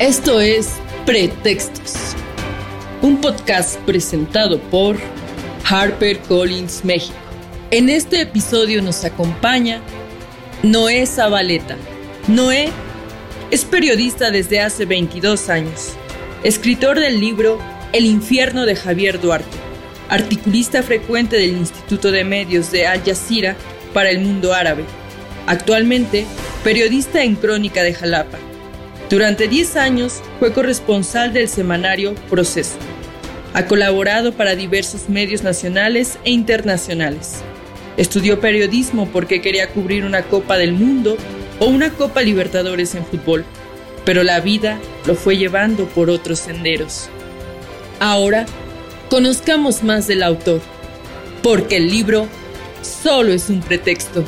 Esto es Pretextos, un podcast presentado por Harper Collins México. En este episodio nos acompaña Noé Zabaleta. Noé es periodista desde hace 22 años, escritor del libro El infierno de Javier Duarte, articulista frecuente del Instituto de Medios de Al Jazeera para el mundo árabe, actualmente periodista en Crónica de Jalapa. Durante 10 años fue corresponsal del semanario Proceso. Ha colaborado para diversos medios nacionales e internacionales. Estudió periodismo porque quería cubrir una Copa del Mundo o una Copa Libertadores en fútbol, pero la vida lo fue llevando por otros senderos. Ahora, conozcamos más del autor, porque el libro solo es un pretexto.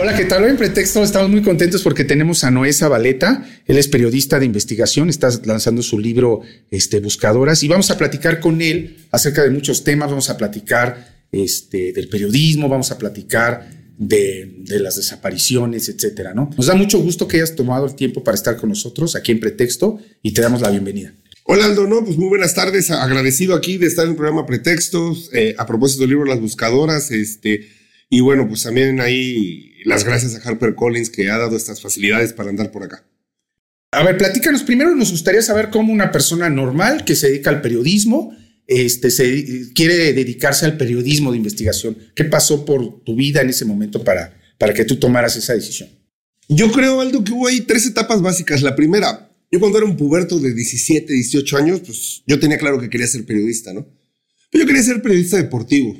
Hola, ¿qué tal? Hoy en Pretexto estamos muy contentos porque tenemos a Noé Zabaleta. Él es periodista de investigación, está lanzando su libro este, Buscadoras y vamos a platicar con él acerca de muchos temas. Vamos a platicar este, del periodismo, vamos a platicar de, las desapariciones, etcétera, ¿no? Nos da mucho gusto que hayas tomado el tiempo para estar con nosotros aquí en Pretexto y te damos la bienvenida. Hola Aldo, no, pues muy buenas tardes, agradecido aquí de estar en el programa Pretextos, eh, a propósito del libro Las Buscadoras, este, y bueno, pues también ahí las gracias a Harper Collins que ha dado estas facilidades para andar por acá. A ver, platícanos. Primero nos gustaría saber cómo una persona normal que se dedica al periodismo este, se, quiere dedicarse al periodismo de investigación. ¿Qué pasó por tu vida en ese momento para, para que tú tomaras esa decisión? Yo creo, Aldo, que hubo ahí tres etapas básicas. La primera, yo cuando era un puberto de 17, 18 años, pues yo tenía claro que quería ser periodista, ¿no? Pero yo quería ser periodista deportivo.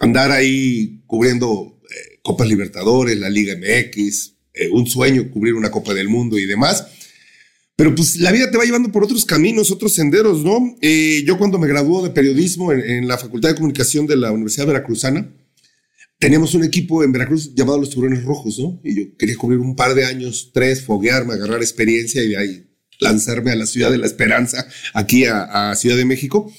Andar ahí cubriendo Copas Libertadores, la Liga MX, eh, un sueño cubrir una Copa del Mundo y demás. Pero pues la vida te va llevando por otros caminos, otros senderos, ¿no? Eh, yo cuando me graduó de periodismo en, la Facultad de Comunicación de la Universidad Veracruzana, teníamos un equipo en Veracruz llamado Los Tiburones Rojos, ¿no? Y yo quería cubrir un par de años, tres, foguearme, agarrar experiencia y de ahí lanzarme a la Ciudad de la Esperanza, aquí a Ciudad de México.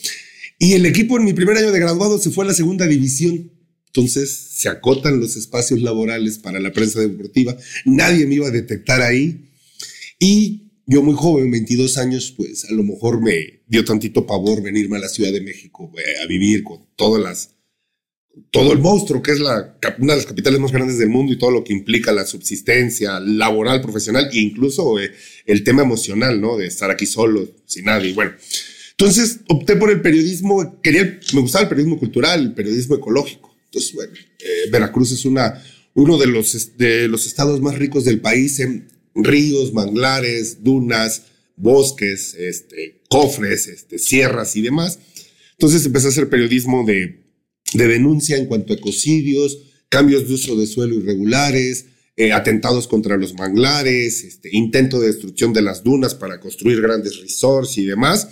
Y el equipo en mi primer año de graduado se fue a la segunda división entonces se acotan los espacios laborales para la prensa deportiva. Nadie me iba a detectar ahí. Y yo muy joven, 22 años, pues a lo mejor me dio tantito pavor venirme a la Ciudad de México eh, a vivir con todas las todo el monstruo que es la, una de las capitales más grandes del mundo y todo lo que implica la subsistencia laboral, profesional e incluso eh, el tema emocional, ¿no? De estar aquí solo, sin nadie. Bueno, entonces opté por el periodismo, quería, me gustaba el periodismo cultural, el periodismo ecológico. Entonces, bueno, eh, Veracruz es una, uno de los, de los estados más ricos del país en ríos, manglares, dunas, bosques, este, cofres, este, sierras y demás. Entonces empecé a hacer periodismo de, de denuncia en cuanto a ecocidios, cambios de uso de suelo irregulares, eh, atentados contra los manglares, este, intento de destrucción de las dunas para construir grandes resorts y demás.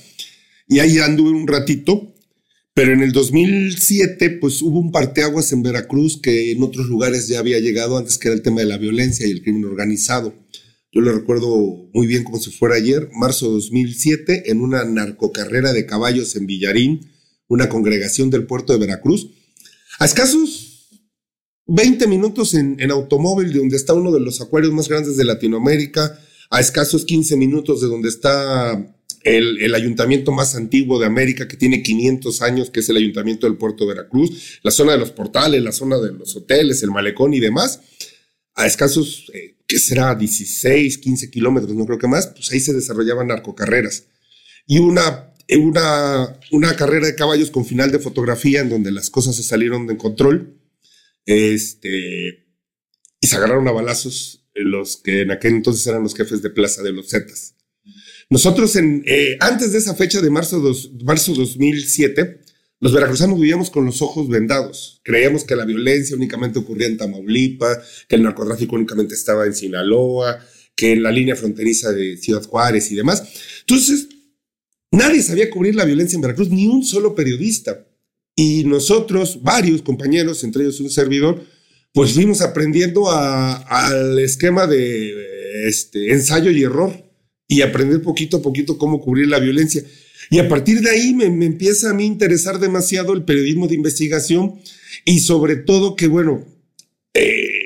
Y ahí anduve un ratito pero en el 2007, pues hubo un parteaguas en Veracruz que en otros lugares ya había llegado antes, que era el tema de la violencia y el crimen organizado. Yo lo recuerdo muy bien como si fuera ayer, marzo de 2007, en una narcocarrera de caballos en Villarín, una congregación del puerto de Veracruz. A escasos 20 minutos en, en automóvil de donde está uno de los acuarios más grandes de Latinoamérica, a escasos 15 minutos de donde está el, ayuntamiento más antiguo de América, que tiene 500 años, que es el ayuntamiento del puerto de Veracruz, la zona de los portales, la zona de los hoteles, el malecón y demás, a escasos, eh, que será 16, 15 kilómetros, no creo que más, pues ahí se desarrollaban narcocarreras. Y una, una, una carrera de caballos con final de fotografía en donde las cosas se salieron de control, este, y se agarraron a balazos los que en aquel entonces eran los jefes de plaza de los Zetas. Nosotros, eh, antes de esa fecha de marzo, dos, marzo 2007, los veracruzanos vivíamos con los ojos vendados. Creíamos que la violencia únicamente ocurría en Tamaulipas, que el narcotráfico únicamente estaba en Sinaloa, que en la línea fronteriza de Ciudad Juárez y demás. Entonces, nadie sabía cubrir la violencia en Veracruz, ni un solo periodista. Y nosotros, varios compañeros, entre ellos un servidor, pues fuimos aprendiendo al esquema de este, ensayo y error y aprender poquito a poquito cómo cubrir la violencia. Y a partir de ahí me, empieza a mí interesar demasiado el periodismo de investigación y sobre todo que, bueno, eh,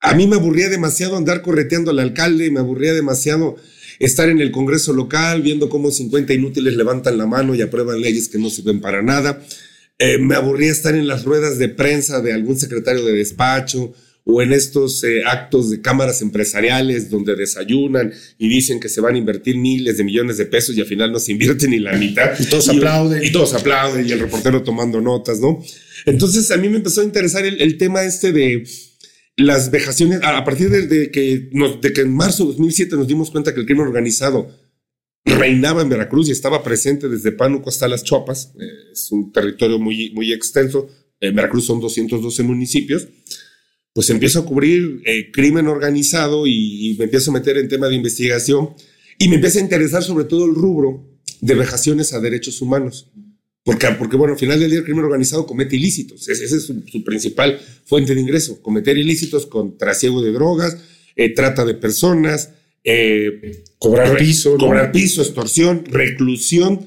a mí me aburría demasiado andar correteando al alcalde, me aburría demasiado estar en el Congreso local viendo cómo 50 inútiles levantan la mano y aprueban leyes que no sirven para nada. Eh, me aburría estar en las ruedas de prensa de algún secretario de despacho o en estos eh, actos de cámaras empresariales donde desayunan y dicen que se van a invertir miles de millones de pesos y al final no se invierte ni la mitad. Y todos aplauden. Y todos aplauden y el reportero tomando notas, ¿no? Entonces a mí me empezó a interesar el, el tema este de las vejaciones, a partir de, que nos, de que en marzo de 2007 nos dimos cuenta que el crimen organizado reinaba en Veracruz y estaba presente desde Pánuco hasta Las Chopas, eh, es un territorio muy, muy extenso, en Veracruz son 212 municipios, pues empiezo a cubrir eh, crimen organizado y, y, me empiezo a meter en tema de investigación y me empieza a interesar sobre todo el rubro de vejaciones a derechos humanos. Porque, porque, bueno, al final del día el crimen organizado comete ilícitos. Esa es su, su, principal fuente de ingreso. Cometer ilícitos con trasiego de drogas, eh, trata de personas, eh, cobrar piso, cobrar ¿no? piso, extorsión, reclusión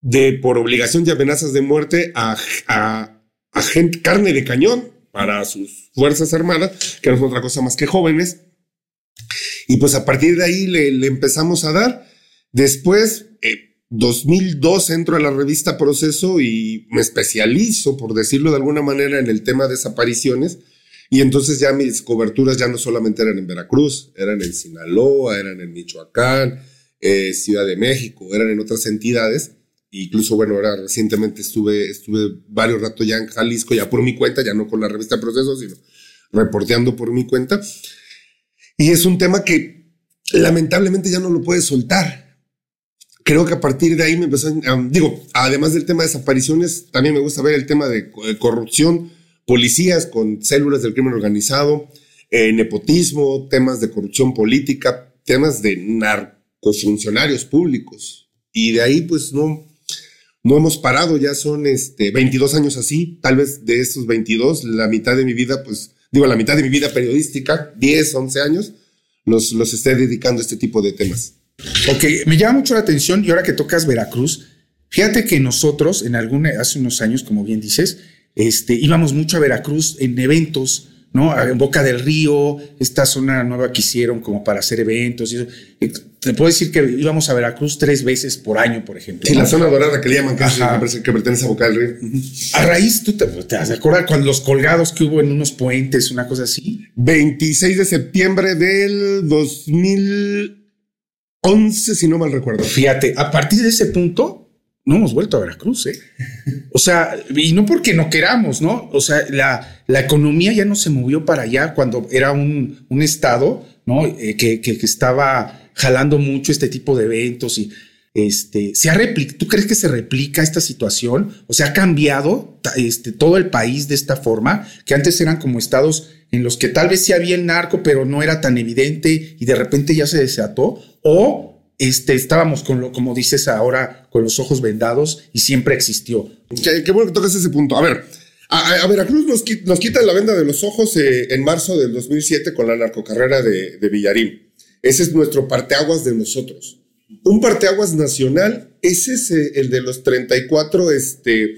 de por obligación y amenazas de muerte a, a, a gente, carne de cañón para sus fuerzas armadas, que no es otra cosa más que jóvenes. Y pues a partir de ahí le, le empezamos a dar. Después, eh, 2002 entro a la revista Proceso y me especializo, por decirlo de alguna manera, en el tema de desapariciones. Y entonces ya mis coberturas ya no solamente eran en Veracruz, eran en Sinaloa, eran en Michoacán, eh, Ciudad de México, eran en otras entidades. Incluso, bueno, ahora recientemente estuve, estuve varios ratos ya en Jalisco, ya por mi cuenta, ya no con la revista Proceso, sino reporteando por mi cuenta. Y es un tema que lamentablemente ya no lo puedes soltar creo que a partir de ahí me empezó, um, digo, además del tema de desapariciones, también me gusta ver el tema de, de corrupción, policías con células del crimen organizado, eh, nepotismo, temas de corrupción política, temas de narcofuncionarios públicos. Y de ahí, pues, no, no hemos parado, ya son este, 22 años así, tal vez de estos 22, la mitad de mi vida, pues, digo, la mitad de mi vida periodística, 10, 11 años, los, los esté dedicando a este tipo de temas. Ok, me llama mucho la atención y ahora que tocas Veracruz, fíjate que nosotros en algún, hace unos años, como bien dices, este, íbamos mucho a Veracruz en eventos, ¿no? En Boca del Río, esta zona nueva que hicieron como para hacer eventos. Y eso. Te puedo decir que íbamos a Veracruz tres veces por año, por ejemplo. Sí, ¿no? la zona dorada que le llaman, que, es, que pertenece a Boca del Río. Uh -huh. A raíz, ¿tú te, te acuerdas cuando los colgados que hubo en unos puentes, una cosa así? 26 de septiembre del 2000. 11, si no mal recuerdo. Fíjate, a partir de ese punto no hemos vuelto a Veracruz, ¿eh? O sea, y no porque no queramos, ¿no? O sea, la, la economía ya no se movió para allá cuando era un, un estado, ¿no? Eh, que, que, estaba jalando mucho este tipo de eventos y este, se ha. ¿Tú crees que se replica esta situación? O sea, ha cambiado este, todo el país de esta forma, que antes eran como estados en los que tal vez sí había el narco, pero no era tan evidente y de repente ya se desató, o este, estábamos con lo, como dices ahora, con los ojos vendados y siempre existió. Qué, bueno que tocas ese punto. A ver, a, a Veracruz nos, quitan la venda de los ojos eh, en marzo del 2007 con la narcocarrera de, de Villarín. Ese es nuestro parteaguas de nosotros. Un parteaguas nacional, ese es eh, el de los 34, este,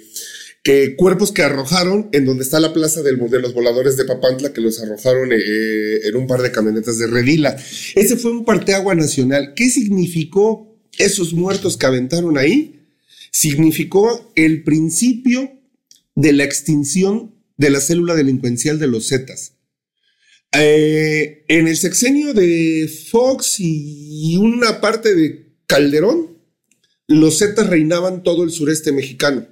que cuerpos que arrojaron en donde está la plaza del, de los voladores de Papantla, que los arrojaron eh, en un par de camionetas de Redila. Ese fue un parteagua nacional. ¿Qué significó esos muertos que aventaron ahí? Significó el principio de la extinción de la célula delincuencial de los Zetas. Eh, en el sexenio de Fox y una parte de Calderón, los Zetas reinaban todo el sureste mexicano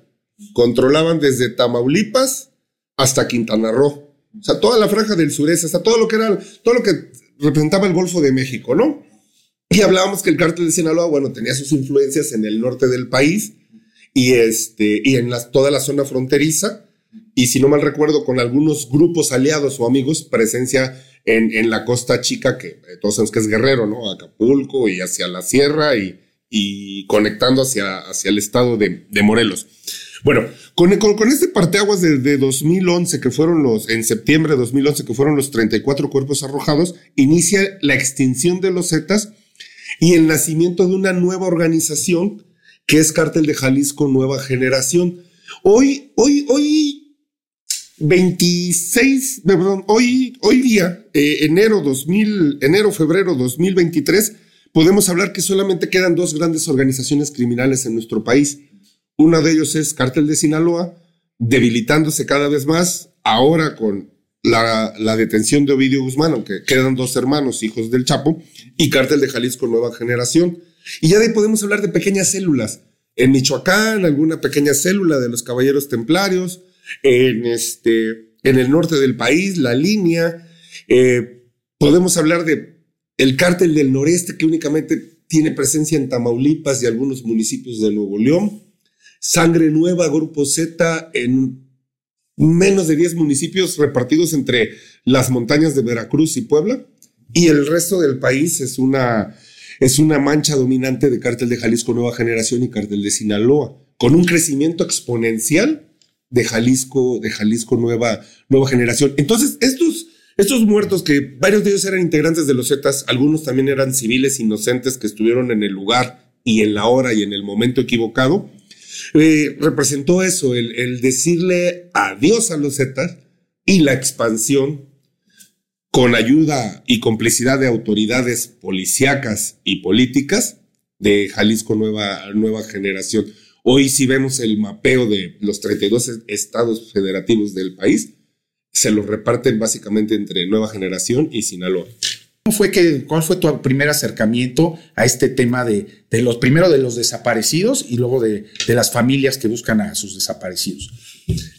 controlaban desde Tamaulipas hasta Quintana Roo. O sea, toda la franja del sureste, hasta todo lo que era, todo lo que representaba el Golfo de México, ¿no? Y hablábamos que el cártel de Sinaloa, bueno, tenía sus influencias en el norte del país y, este, y en la, toda la zona fronteriza. Y si no mal recuerdo, con algunos grupos aliados o amigos, presencia en, en la costa chica, que todos sabemos que es Guerrero, ¿no? Acapulco y hacia la sierra y, y conectando hacia, hacia el estado de, de Morelos. Bueno, con, este parteaguas de, de 2011, que fueron los, en septiembre de 2011, que fueron los 34 cuerpos arrojados, inicia la extinción de los Zetas y el nacimiento de una nueva organización que es Cártel de Jalisco Nueva Generación. Hoy, hoy, hoy, 26, perdón, hoy, hoy día, eh, enero 2000, enero, febrero 2023, podemos hablar que solamente quedan dos grandes organizaciones criminales en nuestro país. Una de ellos es Cártel de Sinaloa, debilitándose cada vez más, ahora con la, la, detención de Ovidio Guzmán, aunque quedan dos hermanos, hijos del Chapo, y Cártel de Jalisco Nueva Generación. Y ya de ahí podemos hablar de pequeñas células. En Michoacán, alguna pequeña célula de los Caballeros Templarios, en, este, en el norte del país, la línea. Eh, podemos hablar de el cártel del noreste que únicamente tiene presencia en Tamaulipas y algunos municipios de Nuevo León. Sangre Nueva, Grupo Z, en menos de 10 municipios repartidos entre las montañas de Veracruz y Puebla. Y el resto del país es una, es una mancha dominante de cártel de Jalisco Nueva Generación y cártel de Sinaloa, con un crecimiento exponencial de Jalisco, de Jalisco Nueva, Nueva Generación. Entonces, estos, estos muertos, que varios de ellos eran integrantes de los Zetas, algunos también eran civiles inocentes que estuvieron en el lugar y en la hora y en el momento equivocado, eh, representó eso, el, el, decirle adiós a los Zetas y la expansión con ayuda y complicidad de autoridades policíacas y políticas de Jalisco Nueva, Nueva Generación. Hoy si vemos el mapeo de los 32 estados federativos del país, se los reparten básicamente entre Nueva Generación y Sinaloa. ¿Cómo fue que, ¿Cuál fue tu primer acercamiento a este tema de, de los, primero de los desaparecidos y luego de, de, las familias que buscan a sus desaparecidos?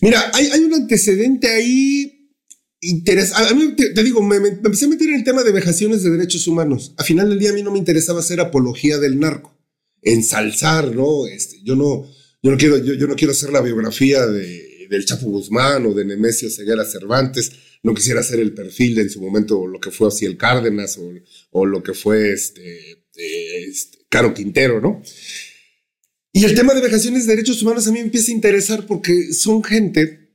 Mira, hay, hay un antecedente ahí interesante. A mí te, te digo, me, me, empecé a meter en el tema de vejaciones de derechos humanos. A final del día a mí no me interesaba hacer apología del narco ensalzar, ¿no? Este, yo no, yo no quiero, yo, yo no quiero hacer la biografía de, del Chapo Guzmán o de Nemesio Ceguera Cervantes, no quisiera hacer el perfil de en su momento lo que fue así el Cárdenas o, o lo que fue este, este, Caro Quintero, ¿no? Y el tema de vejaciones de derechos humanos a mí me empieza a interesar porque son gente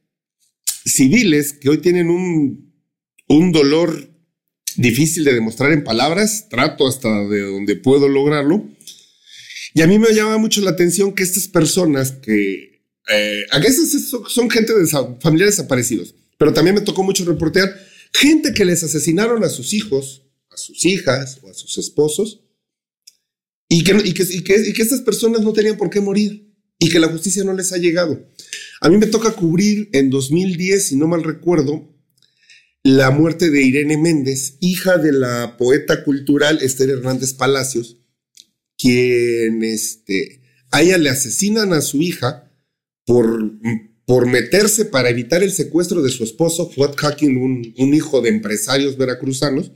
civiles que hoy tienen un, un dolor difícil de demostrar en palabras, trato hasta de donde puedo lograrlo, y a mí me llama mucho la atención que estas personas que eh, a veces son gente de familiares desaparecidos, pero también me tocó mucho reportear gente que les asesinaron a sus hijos, a sus hijas o a sus esposos y que, y que, y que, y que estas personas no tenían por qué morir y que la justicia no les ha llegado. A mí me toca cubrir en 2010, si no mal recuerdo, la muerte de Irene Méndez, hija de la poeta cultural Esther Hernández Palacios, quien este, a ella le asesinan a su hija por, por meterse para evitar el secuestro de su esposo, Fuad Hacking, un, hijo de empresarios veracruzanos,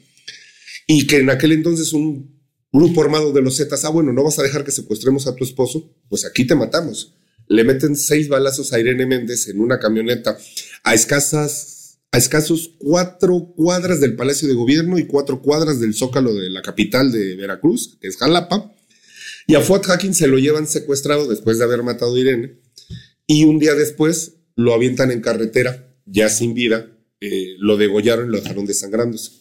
y que en aquel entonces un grupo armado de los Zetas, ah, bueno, no vas a dejar que secuestremos a tu esposo, pues aquí te matamos. Le meten seis balazos a Irene Méndez en una camioneta a escasas, a escasos cuatro cuadras del Palacio de Gobierno y cuatro cuadras del Zócalo de la capital de Veracruz, que es Jalapa. Y a Fuad Hacking se lo llevan secuestrado después de haber matado a Irene. Y un día después lo avientan en carretera, ya sin vida. Eh, lo degollaron y lo dejaron desangrándose.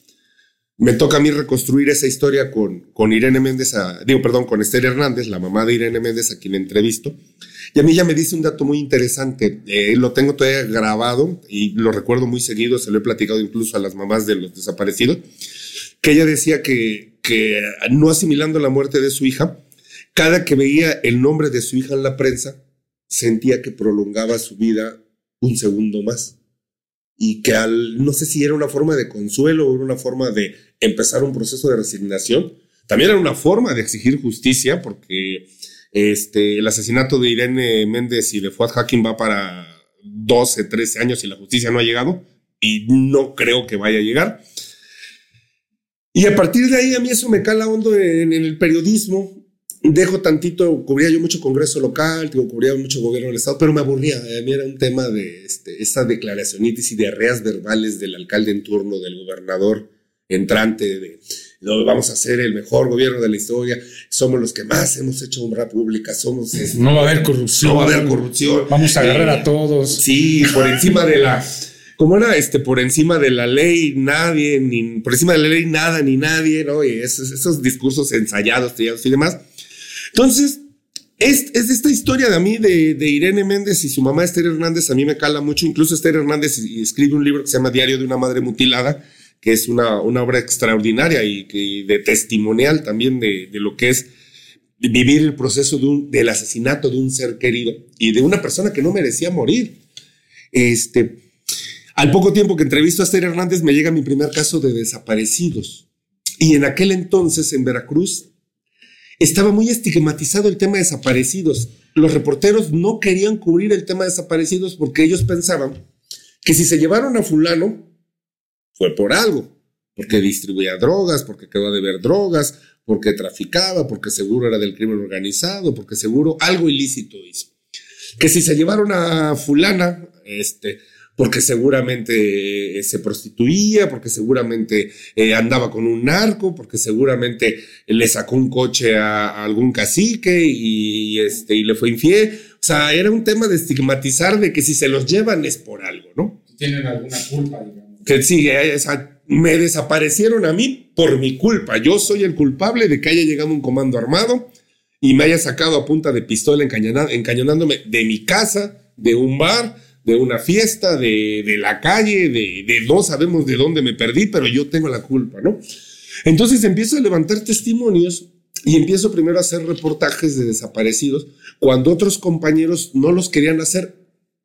Me toca a mí reconstruir esa historia con, con Irene Méndez, a, digo, perdón, con Esther Hernández, la mamá de Irene Méndez, a quien entrevisto. Y a mí ya me dice un dato muy interesante. Eh, lo tengo todavía grabado y lo recuerdo muy seguido, se lo he platicado incluso a las mamás de los desaparecidos, que ella decía que, que no asimilando la muerte de su hija, cada que veía el nombre de su hija en la prensa, sentía que prolongaba su vida un segundo más. Y que al, no sé si era una forma de consuelo o era una forma de empezar un proceso de resignación, también era una forma de exigir justicia, porque este, el asesinato de Irene Méndez y de Fuad Hacking va para 12, 13 años y la justicia no ha llegado, y no creo que vaya a llegar. Y a partir de ahí a mí eso me cala hondo en, en el periodismo, dejo tantito, cubría yo mucho congreso local, digo, cubría mucho gobierno del estado, pero me aburría. A mí era un tema de este, esta declaracionitis y diarreas verbales del alcalde en turno, del gobernador entrante, de no, vamos a ser el mejor gobierno de la historia, somos los que más hemos hecho obra pública, somos... Este, no va a haber corrupción. No va a haber corrupción. Vamos a agarrar a todos. Sí, por encima de la... ¿Cómo era? Este, por encima de la ley, nadie, ni por encima de la ley, nada, ni nadie, ¿no? Y esos, esos discursos ensayados, y demás. Entonces, es, es esta historia de a mí, de, Irene Méndez y su mamá Esther Hernández, a mí me cala mucho. Incluso Esther Hernández escribe un libro que se llama Diario de una Madre Mutilada, que es una, una obra extraordinaria y que, de testimonial también de, de lo que es vivir el proceso de un, del asesinato de un ser querido y de una persona que no merecía morir. Este, al poco tiempo que entrevisto a Esther Hernández me llega mi primer caso de desaparecidos. Y en aquel entonces en Veracruz estaba muy estigmatizado el tema de desaparecidos. Los reporteros no querían cubrir el tema de desaparecidos porque ellos pensaban que si se llevaron a fulano fue por algo, porque distribuía drogas, porque quedó de ver drogas, porque traficaba, porque seguro era del crimen organizado, porque seguro algo ilícito hizo. Que si se llevaron a fulana, este, porque seguramente eh, se prostituía, porque seguramente eh, andaba con un narco, porque seguramente le sacó un coche a, algún cacique y, este, y le fue infiel. O sea, era un tema de estigmatizar de que si se los llevan es por algo, ¿no? Tienen alguna culpa, digamos. Que sí, eh, me desaparecieron a mí por mi culpa. Yo soy el culpable de que haya llegado un comando armado y me haya sacado a punta de pistola encañonándome de mi casa, de un bar, de una fiesta, de, de la calle, de, de, no sabemos de dónde me perdí, pero yo tengo la culpa, ¿no? Entonces empiezo a levantar testimonios y empiezo primero a hacer reportajes de desaparecidos cuando otros compañeros no los querían hacer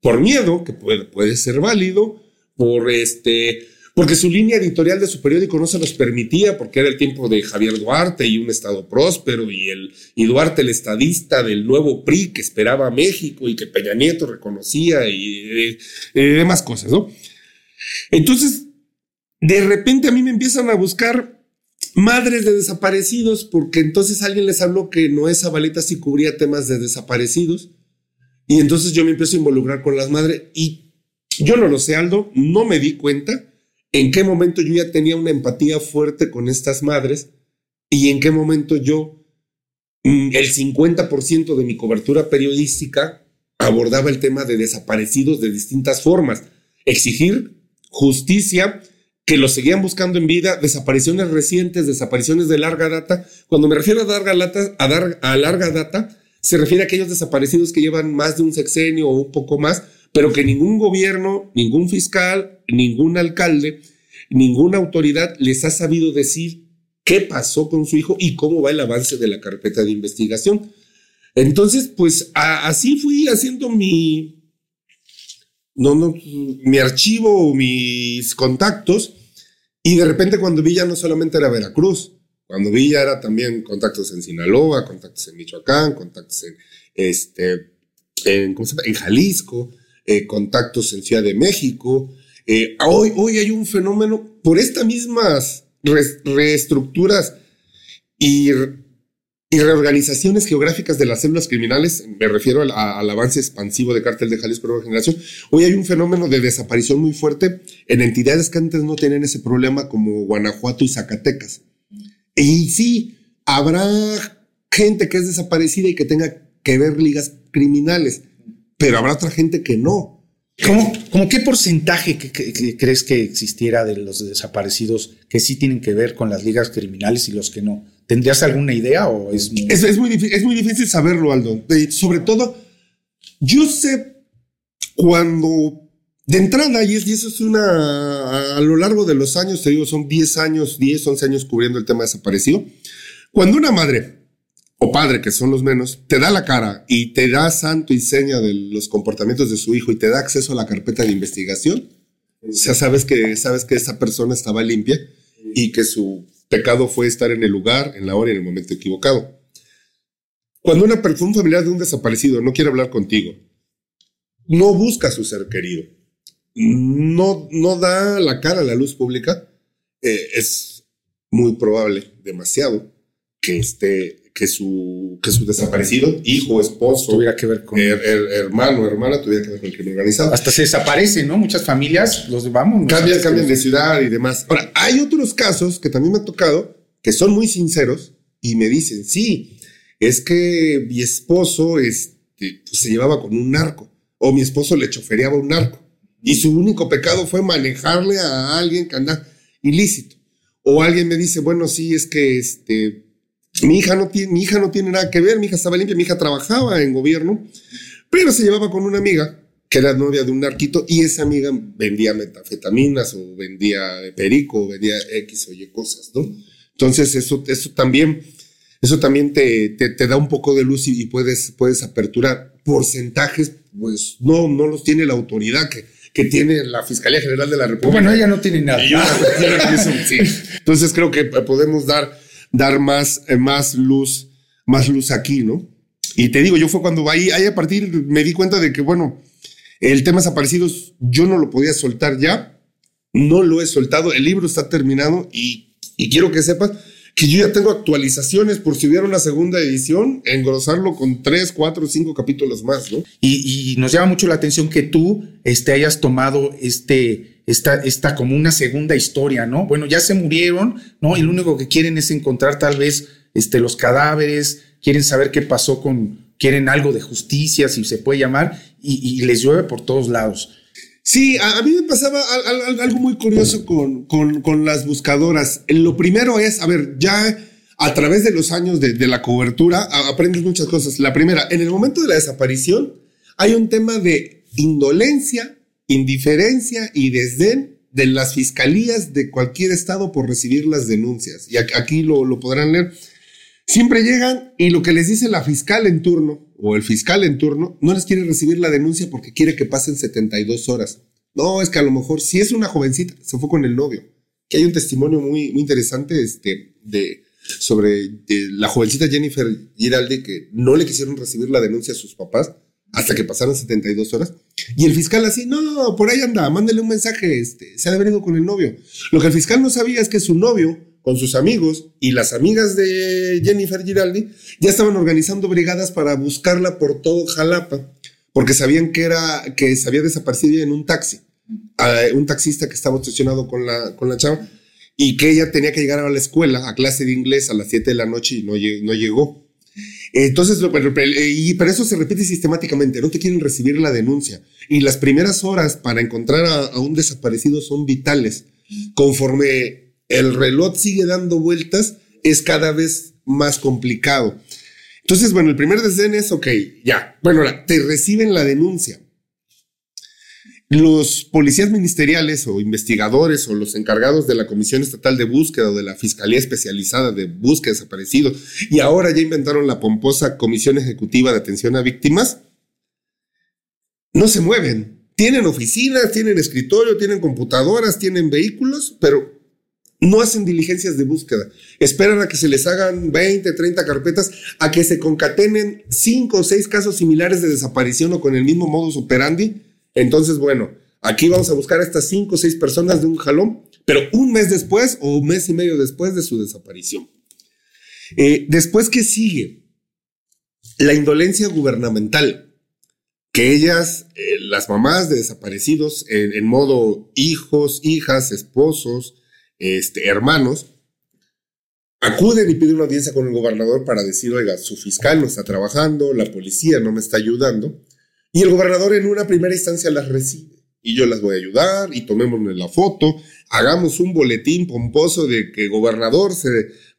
por miedo, que puede, puede ser válido, por este, porque su línea editorial de su periódico no se los permitía, porque era el tiempo de Javier Duarte y un Estado próspero, y, el, Duarte el estadista del nuevo PRI que esperaba México y que Peña Nieto reconocía y, demás cosas, ¿no? Entonces, de repente a mí me empiezan a buscar madres de desaparecidos, porque entonces alguien les habló que Noé Zabaleta sí cubría temas de desaparecidos, y entonces yo me empiezo a involucrar con las madres, y yo no lo sé, Aldo, no me di cuenta en qué momento yo ya tenía una empatía fuerte con estas madres y en qué momento yo, mm, el 50% de mi cobertura periodística abordaba el tema de desaparecidos de distintas formas. Exigir justicia, que los seguían buscando en vida, desapariciones recientes, desapariciones de larga data. Cuando me refiero a larga data, a, larga data, se refiere a aquellos desaparecidos que llevan más de un sexenio o un poco más, pero que ningún gobierno, ningún fiscal, ningún alcalde, ninguna autoridad les ha sabido decir qué pasó con su hijo y cómo va el avance de la carpeta de investigación. Entonces, pues así fui haciendo mi, no, no, mi archivo, mis contactos, y de repente cuando vi ya no solamente era Veracruz, cuando vi ya era también contactos en Sinaloa, contactos en Michoacán, contactos en, este, en Jalisco, eh, contactos en Ciudad de México. Eh, hoy, hoy hay un fenómeno por estas mismas reestructuras y, y, reorganizaciones geográficas de las células criminales, me refiero al, al avance expansivo de Cártel de Jalisco Nueva Generación, hoy hay un fenómeno de desaparición muy fuerte en entidades que antes no tenían ese problema como Guanajuato y Zacatecas. Y sí, habrá gente que es desaparecida y que tenga que ver ligas criminales pero habrá otra gente que no. ¿Cómo, ¿Cómo qué porcentaje crees que existiera de los desaparecidos que sí tienen que ver con las ligas criminales y los que no? ¿Tendrías alguna idea o es muy... Es, muy, difícil, saberlo, Aldo. sobre todo, yo sé cuando de entrada, y, eso es una, a, lo largo de los años, te digo, son 10 años, 10, 11 años cubriendo el tema desaparecido, cuando una madre o padre, que son los menos, te da la cara y te da santo y seña de los comportamientos de su hijo y te da acceso a la carpeta de investigación, o sea, sabes que, sabes que esa persona estaba limpia y que su pecado fue estar en el lugar, en la hora y en el momento equivocado. Cuando una persona familiar de un desaparecido no quiere hablar contigo, no busca a su ser querido, no, no da la cara a la luz pública, eh, es muy probable, demasiado, que esté que su, que su desaparecido, hijo, esposo, tuviera que ver con hermano, hermana, tuviera que ver con el crimen organizado. Hasta se desaparece, ¿no? Muchas familias los vamos. Cambian, cambian de ciudad y demás. Ahora, hay otros casos que también me ha tocado que son muy sinceros y me dicen, sí, es que mi esposo este, pues, se llevaba con un narco o mi esposo le chofereaba un narco y su único pecado fue manejarle a alguien que anda ilícito. O alguien me dice, bueno, sí, es que este, Mi hija no tiene, mi hija no tiene nada que ver, mi hija estaba limpia, mi hija trabajaba en gobierno, pero se llevaba con una amiga que era novia de un narquito y esa amiga vendía metafetaminas o vendía perico o vendía X o Y cosas, ¿no? Entonces eso, eso también, eso también te, te, da un poco de luz y, puedes, puedes aperturar porcentajes, pues no, no los tiene la autoridad que, que tiene la Fiscalía General de la República. Bueno, ella no tiene nada. Entonces creo que podemos dar, dar más, eh, más luz, más luz aquí, ¿no? Y te digo, yo fue cuando ahí, a partir me di cuenta de que, bueno, el tema desaparecidos yo no lo podía soltar ya, no lo he soltado, el libro está terminado y, y quiero que sepas que yo ya tengo actualizaciones por si hubiera una segunda edición, engrosarlo con tres, cuatro, cinco capítulos más, ¿no? Y, nos llama mucho la atención que tú este, hayas tomado este, esta, esta como una segunda historia, ¿no? Bueno, ya se murieron, ¿no? Y lo único que quieren es encontrar tal vez este, los cadáveres, quieren saber qué pasó con, quieren algo de justicia, si se puede llamar, y, y les llueve por todos lados. Sí, a, mí me pasaba algo muy curioso con, con, las buscadoras. Lo primero es, a ver, ya a través de los años de, la cobertura aprendes muchas cosas. La primera, en el momento de la desaparición hay un tema de indolencia, indiferencia y desdén de las fiscalías de cualquier estado por recibir las denuncias. Y aquí lo, lo podrán leer. Siempre llegan y lo que les dice la fiscal en turno o el fiscal en turno no les quiere recibir la denuncia porque quiere que pasen 72 horas. No, es que a lo mejor si es una jovencita, se fue con el novio. Que hay un testimonio muy, interesante este, de, sobre la jovencita Jennifer Giraldi que no le quisieron recibir la denuncia a sus papás hasta que pasaron 72 horas. Y el fiscal así, no, no, por ahí anda, mándele un mensaje, este, se ha venido con el novio. Lo que el fiscal no sabía es que su novio con sus amigos y las amigas de Jennifer Giraldi ya estaban organizando brigadas para buscarla por todo Jalapa, porque sabían que era que se había desaparecido en un taxi, un taxista que estaba obsesionado con la, con la chava y que ella tenía que llegar a la escuela a clase de inglés a las 7 de la noche y no, llegó. Entonces, pero, y, pero eso se repite sistemáticamente, no te quieren recibir la denuncia. Y las primeras horas para encontrar a un desaparecido son vitales. Conforme el reloj sigue dando vueltas, es cada vez más complicado. Entonces, bueno, el primer desdén es, ok, ya, bueno, te reciben la denuncia. Los policías ministeriales o investigadores o los encargados de la Comisión Estatal de Búsqueda o de la Fiscalía Especializada de Búsqueda de y ahora ya inventaron la pomposa Comisión Ejecutiva de Atención a Víctimas, no se mueven. Tienen oficinas, tienen escritorio, tienen computadoras, tienen vehículos, pero no hacen diligencias de búsqueda. Esperan a que se les hagan 20, 30 carpetas, a que se concatenen 5 o 6 casos similares de desaparición o con el mismo modus operandi. Entonces, bueno, aquí vamos a buscar a estas 5 o 6 personas de un jalón, pero un mes después o un mes y medio después de su desaparición. Eh, después, ¿qué sigue? La indolencia gubernamental. Que ellas, eh, las mamás de desaparecidos, en modo hijos, hijas, esposos, este, hermanos, acuden y piden una audiencia con el gobernador para decir, oiga, su fiscal no está trabajando, la policía no me está ayudando. Y el gobernador en una primera instancia las recibe. Y yo las voy a ayudar y tomémonos la foto, hagamos un boletín pomposo de que gobernador, se,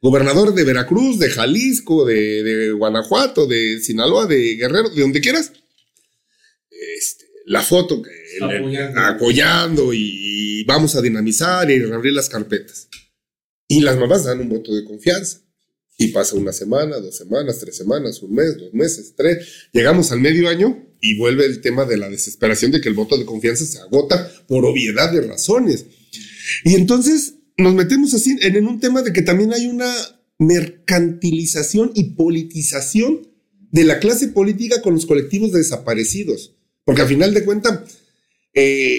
gobernador de Veracruz, de Jalisco, de, Guanajuato, de Sinaloa, de Guerrero, de donde quieras. Este, la foto apoyando y vamos a dinamizar y abrir las carpetas. Y las mamás dan un voto de confianza. Y pasa una semana, dos semanas, tres semanas, un mes, dos meses, tres. Llegamos al medio año y vuelve el tema de la desesperación de que el voto de confianza se agota por obviedad de razones. Y entonces nos metemos así en, un tema de que también hay una mercantilización y politización de la clase política con los colectivos desaparecidos. Porque al final de cuentas, eh,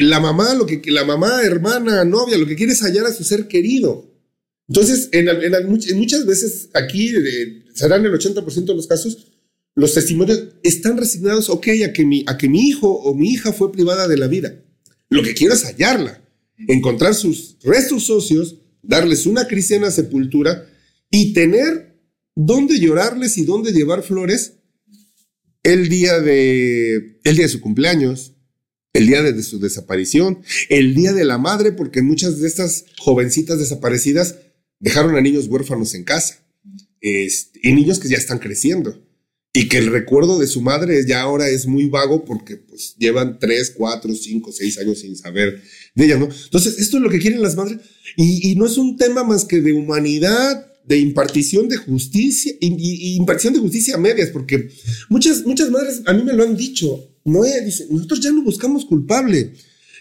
la mamá, lo que la mamá, hermana, novia, lo que quiere es hallar a su ser querido. Entonces, en, muchas veces aquí serán el 80% de los casos, los testimonios están resignados, ok, a que, mi, a que mi hijo o mi hija fue privada de la vida. Lo que quiero es hallarla, encontrar sus restos socios, darles una cristiana sepultura y tener dónde llorarles y dónde llevar flores el día de, el día de su cumpleaños, el día de su desaparición, el día de la madre, porque muchas de estas jovencitas desaparecidas dejaron a niños huérfanos en casa. este, y niños que ya están creciendo y que el recuerdo de su madre ya ahora es muy vago porque pues llevan tres, cuatro, cinco, seis años sin saber de ella, ¿no? Entonces, esto es lo que quieren las madres y no es un tema más que de humanidad, de impartición de justicia y, impartición de justicia a medias, porque muchas, muchas madres a mí me lo han dicho, no dice, nosotros ya no buscamos culpable.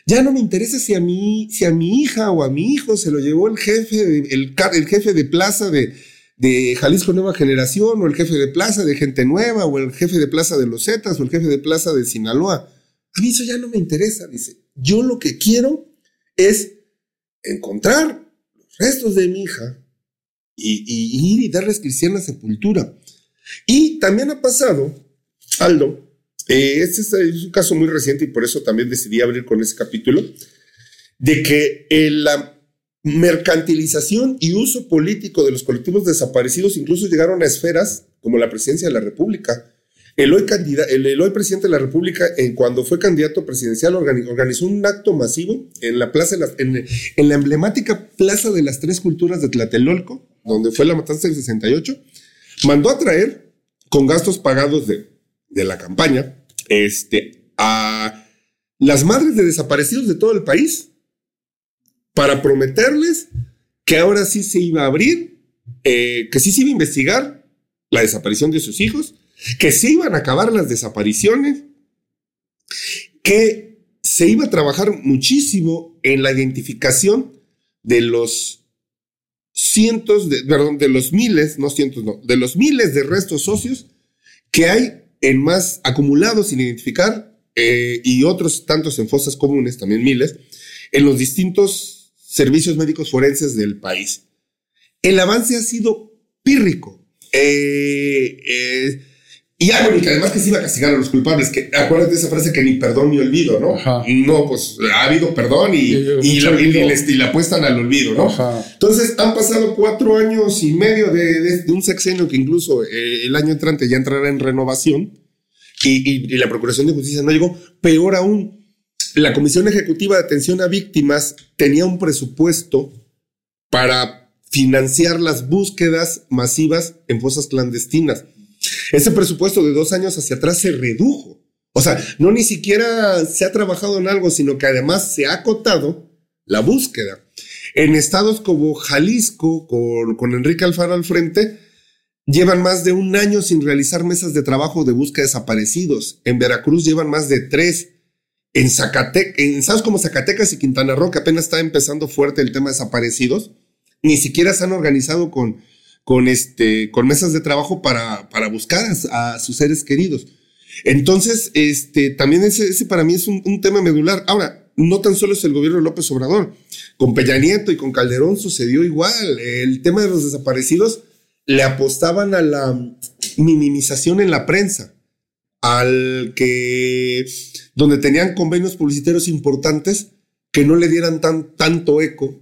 Ya no me interesa si a mí, si a mi hija o a mi hijo se lo llevó el jefe, el, el jefe de plaza de, de Jalisco Nueva Generación, o el jefe de plaza de Gente Nueva, o el jefe de plaza de Los Zetas, o el jefe de plaza de Sinaloa. A mí eso ya no me interesa, dice. Yo lo que quiero es encontrar los restos de mi hija y, ir y darles cristiana sepultura. Y también ha pasado, Aldo, eh, este es, un caso muy reciente y por eso también decidí abrir con ese capítulo, de que la mercantilización y uso político de los colectivos desaparecidos incluso llegaron a esferas como la presidencia de la República. El hoy, el, hoy presidente de la República, cuando fue candidato presidencial, organizó un acto masivo en la, plaza, en, la emblemática Plaza de las Tres Culturas de Tlatelolco, donde fue la matanza del 68. Mandó a traer, con gastos pagados de, de la campaña, este, a las madres de desaparecidos de todo el país para prometerles que ahora sí se iba a abrir, eh, que sí se iba a investigar la desaparición de sus hijos, que se iban a acabar las desapariciones, que se iba a trabajar muchísimo en la identificación de los cientos, perdón, de los miles, no cientos, no, de los miles de restos socios que hay en más acumulados sin identificar eh, y otros tantos en fosas comunes, también miles, en los distintos servicios médicos forenses del país. El avance ha sido pírrico. Eh, eh, y algo que además que se iba a castigar a los culpables, que acuérdate de esa frase que ni perdón ni olvido, ¿no? No, pues ha habido perdón y, y, le, apuestan al olvido, ¿no? Entonces han pasado cuatro años y medio de, un sexenio que incluso eh, el año entrante ya entrará en renovación y, y la Procuración de Justicia no llegó. Peor aún, la Comisión Ejecutiva de Atención a Víctimas tenía un presupuesto para financiar las búsquedas masivas en fosas clandestinas. Ese presupuesto de dos años hacia atrás se redujo. O sea, no ni siquiera se ha trabajado en algo, sino que además se ha acotado la búsqueda. En estados como Jalisco, con, con Enrique Alfaro al frente, llevan más de un año sin realizar mesas de trabajo de búsqueda de desaparecidos. En Veracruz llevan más de tres en Zacatecas, como Zacatecas y Quintana Roo, que apenas está empezando fuerte el tema de desaparecidos, ni siquiera se han organizado con, con, este, con mesas de trabajo para, para buscar a, sus seres queridos. Entonces, este, también ese, para mí es un, un, tema medular. Ahora, no tan solo es el gobierno de López Obrador, con Peña Nieto y con Calderón sucedió igual. El tema de los desaparecidos le apostaban a la minimización en la prensa, al que donde tenían convenios publicitarios importantes que no le dieran tan, tanto eco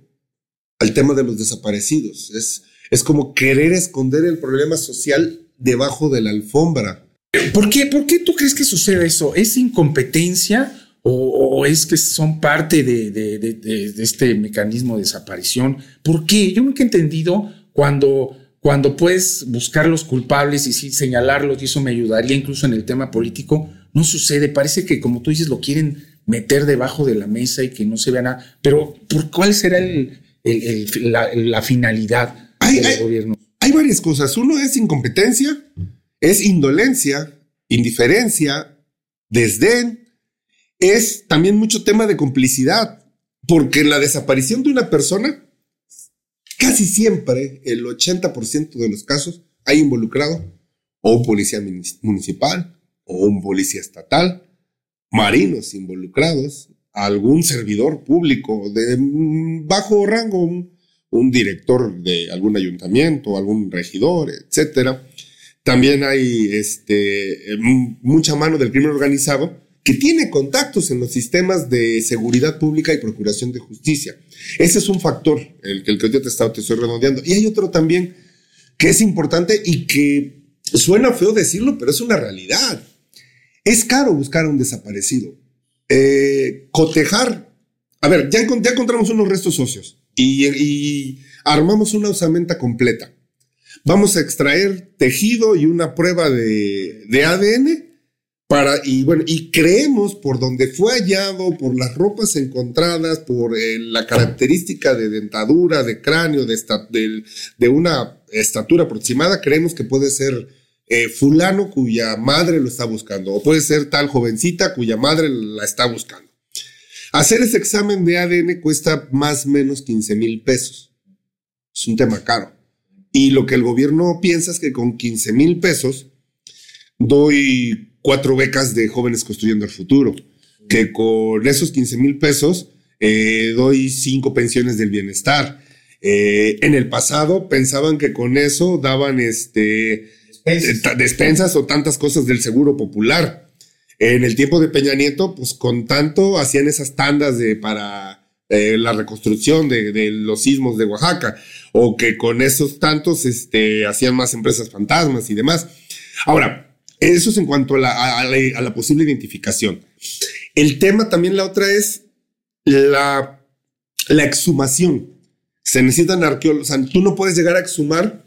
al tema de los desaparecidos. Es, es como querer esconder el problema social debajo de la alfombra. ¿Por qué, ¿Por qué tú crees que sucede eso? ¿Es incompetencia o, es que son parte de, este mecanismo de desaparición? ¿Por qué? Yo nunca he entendido cuando, cuando puedes buscar los culpables y sí señalarlos, y eso me ayudaría incluso en el tema político, no sucede. Parece que, como tú dices, lo quieren meter debajo de la mesa y que no se vea nada. Pero, ¿por cuál será la, finalidad gobierno? Hay varias cosas. Uno es incompetencia, es indolencia, indiferencia, desdén. Es también mucho tema de complicidad, porque la desaparición de una persona, casi siempre, el 80% de los casos, hay involucrado o un policía municipal, o un policía estatal, marinos involucrados, algún servidor público de bajo rango, un, director de algún ayuntamiento, algún regidor, etcétera. También hay este, mucha mano del crimen organizado que tiene contactos en los sistemas de seguridad pública y procuración de justicia. Ese es un factor, el, el que yo te, estaba, te estoy redondeando. Y hay otro también que es importante y que suena feo decirlo, pero es una realidad. Es caro buscar a un desaparecido. Eh, cotejar. A ver, ya, encontramos unos restos socios y, armamos una osamenta completa. Vamos a extraer tejido y una prueba de, ADN para, y bueno, y creemos por donde fue hallado, por las ropas encontradas, por eh, la característica de dentadura, de cráneo, de, de, una estatura aproximada, creemos que puede ser eh, fulano cuya madre lo está buscando, o puede ser tal jovencita cuya madre la está buscando. Hacer ese examen de ADN cuesta más o menos 15 mil pesos. Es un tema caro. Y lo que el gobierno piensa es que con 15 mil pesos doy cuatro becas de jóvenes construyendo el futuro, que con esos 15 mil pesos eh, doy cinco pensiones del bienestar. Eh, en el pasado pensaban que con eso daban este, despensas. despensas o tantas cosas del seguro popular. En el tiempo de Peña Nieto, pues con tanto hacían esas tandas de para eh, la reconstrucción de, los sismos de Oaxaca, o que con esos tantos este, hacían más empresas fantasmas y demás. Ahora, eso es en cuanto a la, posible identificación. El tema también, la otra es la, la exhumación. Se necesitan arqueólogos. O sea, tú no puedes llegar a exhumar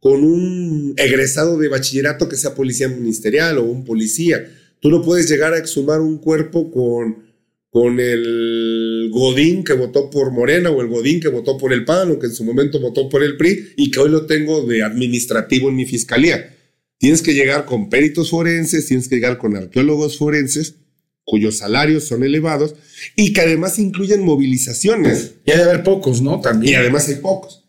con un egresado de bachillerato que sea policía ministerial o un policía. Tú no puedes llegar a exhumar un cuerpo con, con el Godín que votó por Morena o el Godín que votó por el PAN o que en su momento votó por el PRI y que hoy lo tengo de administrativo en mi fiscalía. Tienes que llegar con peritos forenses, tienes que llegar con arqueólogos forenses, cuyos salarios son elevados y que además incluyen movilizaciones. Y hay de haber pocos, ¿no? También. Y además hay pocos.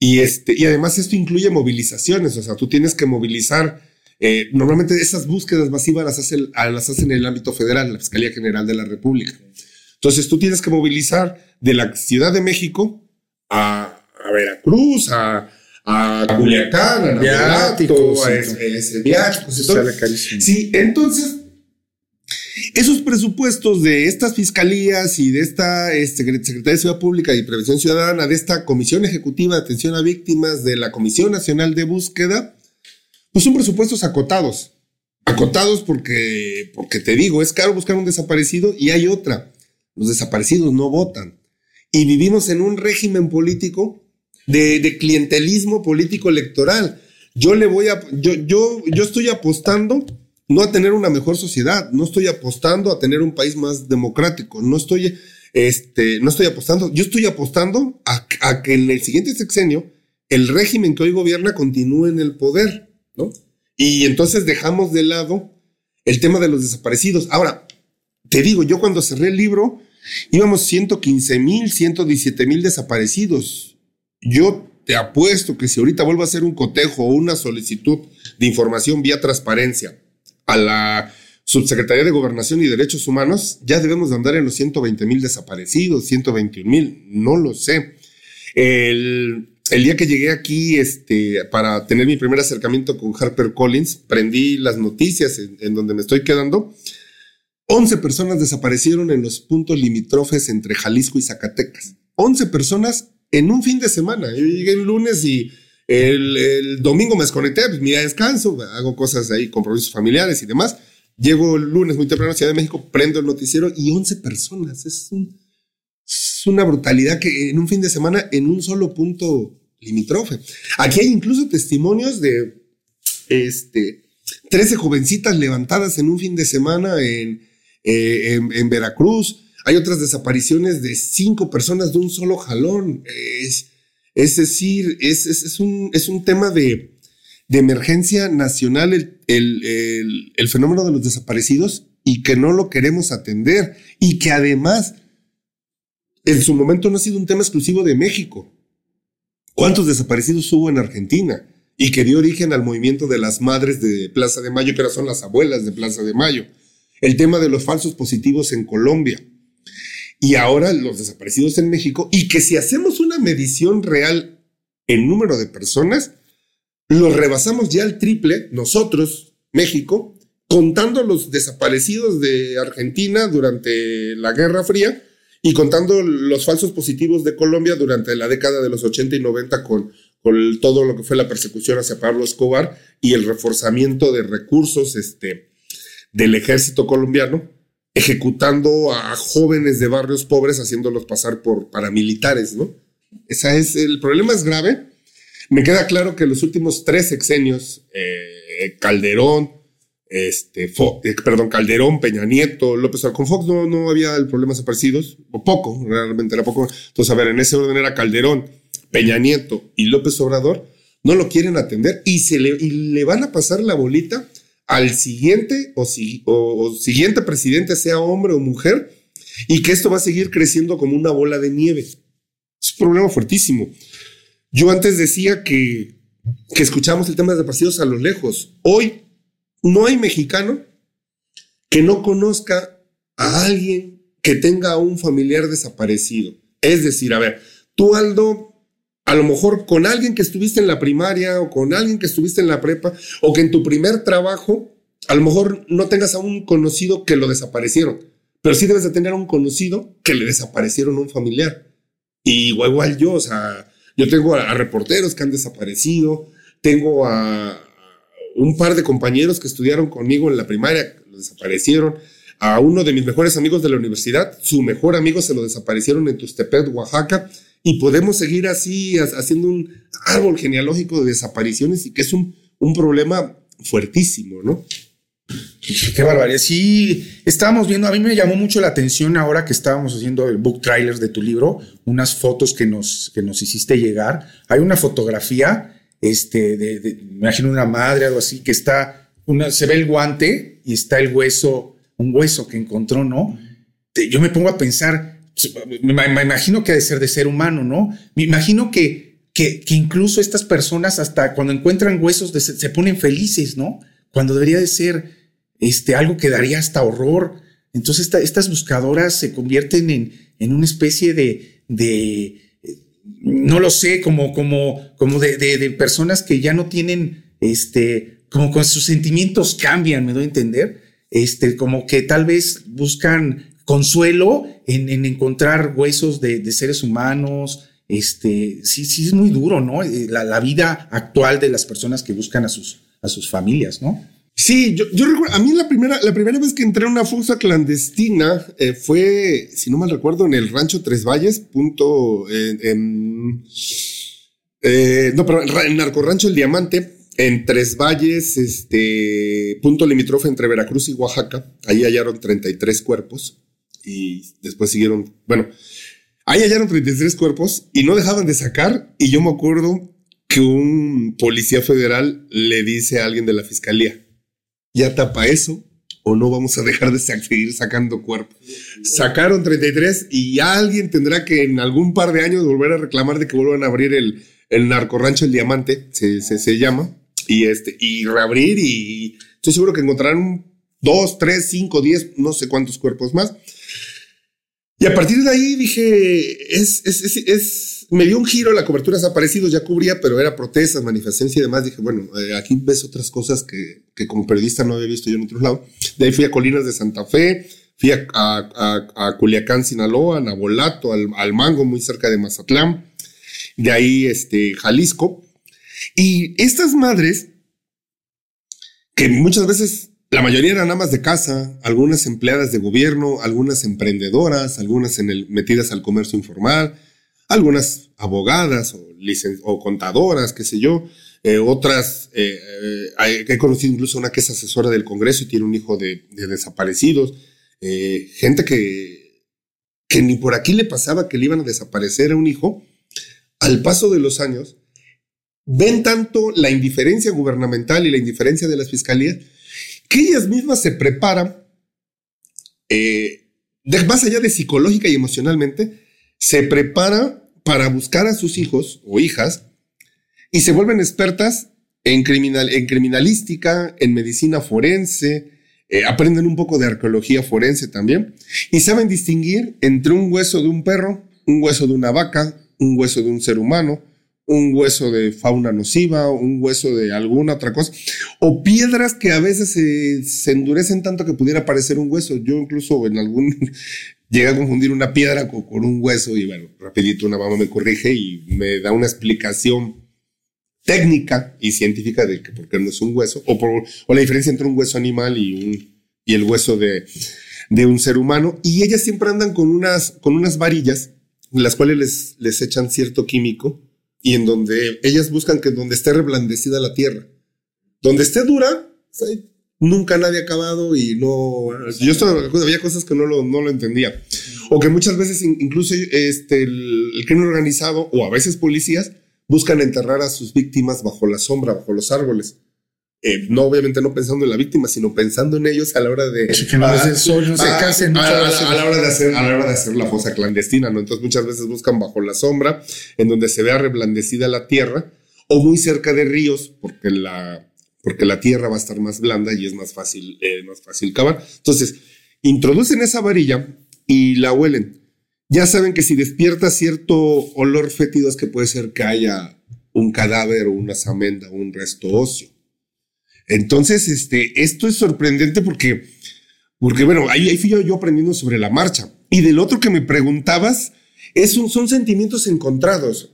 Y, este, y además esto incluye movilizaciones, o sea, tú tienes que movilizar. Eh, normalmente esas búsquedas masivas las hacen, las hacen en el ámbito federal, la Fiscalía General de la República. Entonces tú tienes que movilizar de la Ciudad de México a, a Veracruz, a, a Culiacán, a viáticos, a viáticos. Sí, entonces, esos presupuestos de estas fiscalías y de esta este, Secretaría de Ciudad Pública y Prevención Ciudadana, de esta Comisión Ejecutiva de Atención a Víctimas, de la Comisión Nacional de Búsqueda, pues son presupuestos acotados. Acotados porque, porque te digo, es caro buscar un desaparecido y hay otra. Los desaparecidos no votan. Y vivimos en un régimen político de, clientelismo político electoral. Yo le voy a, yo, yo, yo estoy apostando no a tener una mejor sociedad, no estoy apostando a tener un país más democrático, no estoy, este, no estoy apostando, yo estoy apostando a, a que en el siguiente sexenio el régimen que hoy gobierna continúe en el poder, Y entonces dejamos de lado el tema de los desaparecidos. Ahora, te digo, yo cuando cerré el libro íbamos 115 mil, 117 mil desaparecidos. Yo te apuesto que si ahorita vuelvo a hacer un cotejo o una solicitud de información vía transparencia a la Subsecretaría de Gobernación y Derechos Humanos, ya debemos de andar en los 120 mil desaparecidos, 121 mil, no lo sé. El, día que llegué aquí este, para tener mi primer acercamiento con Harper Collins, prendí las noticias en, donde me estoy quedando. 11 personas desaparecieron en los puntos limítrofes entre Jalisco y Zacatecas. 11 personas en un fin de semana. Yo llegué el lunes y el, domingo me desconecté, pues mi descanso, hago cosas ahí, compromisos familiares y demás. Llego el lunes muy temprano a Ciudad de México, prendo el noticiero y 11 personas. Es, es una brutalidad que en un fin de semana, en un solo punto limítrofe. Aquí hay incluso testimonios de este, 13 jovencitas levantadas en un fin de semana en, eh, en, en Veracruz. Hay otras desapariciones de cinco personas de un solo jalón. Es, es decir, es, es, un, es un tema de, de emergencia nacional el, el, el, fenómeno de los desaparecidos y que no lo queremos atender y que además en su momento no ha sido un tema exclusivo de México. ¿Cuántos desaparecidos hubo en Argentina? Y que dio origen al movimiento de las madres de Plaza de Mayo, que ahora son las abuelas de Plaza de Mayo. El tema de los falsos positivos en Colombia y ahora los desaparecidos en México, y que si hacemos una medición real en número de personas, los rebasamos ya al triple, nosotros, México, contando los desaparecidos de Argentina durante la Guerra Fría y contando los falsos positivos de Colombia durante la década de los 80 y 90 con, con todo lo que fue la persecución hacia Pablo Escobar y el reforzamiento de recursos este, del ejército colombiano ejecutando a jóvenes de barrios pobres haciéndolos pasar por paramilitares, ¿no? Esa es, el problema es grave. Me queda claro que los últimos tres sexenios, eh, Calderón, este, eh, perdón, Calderón, Peña Nieto, López Obrador, con Fox no, no había el problema desaparecidos, o poco, realmente era poco. Entonces, a ver, en ese orden era Calderón, Peña Nieto y López Obrador, no lo quieren atender y, se le, y le van a pasar la bolita al siguiente o, si, o, siguiente presidente, sea hombre o mujer, y que esto va a seguir creciendo como una bola de nieve. Es un problema fuertísimo. Yo antes decía que, que escuchamos el tema de desaparecidos a lo lejos. Hoy no hay mexicano que no conozca a alguien que tenga un familiar desaparecido. Es decir, a ver, tú Aldo, a lo mejor con alguien que estuviste en la primaria o con alguien que estuviste en la prepa o que en tu primer trabajo, a lo mejor no tengas a un conocido que lo desaparecieron, pero sí debes de tener a un conocido que le desaparecieron a un familiar. Y igual, yo, o sea, yo tengo a reporteros que han desaparecido, tengo a, un par de compañeros que estudiaron conmigo en la primaria, desaparecieron. A uno de mis mejores amigos de la universidad, su mejor amigo se lo desaparecieron en Tustepet, Oaxaca, y podemos seguir así haciendo un árbol genealógico de desapariciones y que es un, un problema fuertísimo, ¿no? Qué barbaridad. Sí, estábamos viendo, a mí me llamó mucho la atención ahora que estábamos haciendo el book trailer de tu libro, unas fotos que nos, que nos hiciste llegar. Hay una fotografía este, de, me imagino una madre, algo así, que está, una, se ve el guante y está el hueso, un hueso que encontró, ¿no? Yo me pongo a pensar, me, imagino que ha de ser de ser humano, ¿no? Me imagino que, que, incluso estas personas hasta cuando encuentran huesos se, ponen felices, ¿no? Cuando debería de ser este, algo que daría hasta horror. Entonces estas buscadoras se convierten en, en una especie de, de no lo sé, como, como, como de, de, personas que ya no tienen, este, como con sus sentimientos cambian, me doy a entender, este, como que tal vez buscan consuelo en, en encontrar huesos de, de, seres humanos, este, sí, sí es muy duro, ¿no? Eh, la, la, vida actual de las personas que buscan a sus, a sus familias, ¿no? Sí, yo, yo, recuerdo, a mí la primera, la primera vez que entré a una fosa clandestina eh, fue, si no mal recuerdo, en el rancho Tres Valles, punto, en, eh, no, pero en Narco Rancho El Diamante, en Tres Valles, este, punto limítrofe entre Veracruz y Oaxaca. Ahí hallaron 33 cuerpos y después siguieron, bueno, ahí hallaron 33 cuerpos y no dejaban de sacar y yo me acuerdo que un policía federal le dice a alguien de la fiscalía, ya tapa eso o no vamos a dejar de seguir sacando cuerpos. Sacaron 33 y alguien tendrá que en algún par de años volver a reclamar de que vuelvan a abrir el, el narcorancho El Diamante, se, se, llama, y, este, y reabrir y estoy seguro que encontrarán dos, tres, cinco, diez, no sé cuántos cuerpos más. Y a partir de ahí dije, es, es, es, es me dio un giro la cobertura desaparecidos, ya cubría, pero era protestas, manifestaciones y demás. Dije, bueno, eh, aquí ves otras cosas que, que, como periodista no había visto yo en otro lado. De ahí fui a Colinas de Santa Fe, fui a, a, a Culiacán, Sinaloa, a Nabolato, al, al, Mango, muy cerca de Mazatlán. De ahí, este, Jalisco. Y estas madres, que muchas veces la mayoría eran amas de casa, algunas empleadas de gobierno, algunas emprendedoras, algunas metidas al comercio informal, algunas abogadas o, contadoras, qué sé yo, eh, otras, eh, eh, he conocido incluso una que es asesora del Congreso y tiene un hijo de, desaparecidos, gente que, que ni por aquí le pasaba que le iban a desaparecer a un hijo, al paso de los años, ven tanto la indiferencia gubernamental y la indiferencia de las fiscalías, que ellas mismas se preparan, más allá de psicológica y emocionalmente, se prepara para buscar a sus hijos o hijas y se vuelven expertas en, criminal, en criminalística, en medicina forense, eh, aprenden un poco de arqueología forense también y saben distinguir entre un hueso de un perro, un hueso de una vaca, un hueso de un ser humano, un hueso de fauna nociva, un hueso de alguna otra cosa, o piedras que a veces se, endurecen tanto que pudiera parecer un hueso. Yo incluso en algún llegué a confundir una piedra con, un hueso y bueno, rapidito una mamá me corrige y me da una explicación técnica y científica de que por qué no es un hueso o, por, o la diferencia entre un hueso animal y, un, y el hueso de, de un ser humano. Y ellas siempre andan con unas, con unas varillas, las cuales les, les echan cierto químico y en donde ellas buscan que donde esté reblandecida la tierra. Donde esté dura, pues, nunca nadie ha acabado y no... Yo estaba, había cosas que no lo, no lo entendía. O que muchas veces incluso este, el, el crimen organizado o a veces policías buscan enterrar a sus víctimas bajo la sombra, bajo los árboles. Eh, no obviamente no pensando en la víctima, sino pensando en ellos a la hora de que no, a, sol, no se a- casen. a, muchas a- veces. a la hora de hacer a la hora de hacer la fosa clandestina, ¿no? Entonces muchas veces buscan bajo la sombra, en donde se vea reblandecida la tierra, o muy cerca de ríos, porque la porque la tierra va a estar más blanda y es más fácil eh, más fácil cavar. Entonces introducen esa varilla y la huelen. Ya saben que si despierta cierto olor fétido es que puede ser que haya un cadáver o una samenda o un resto óseo. Entonces, este, esto es sorprendente porque, porque bueno, ahí, ahí fui yo, aprendiendo sobre la marcha. Y del otro que me preguntabas, es son sentimientos encontrados.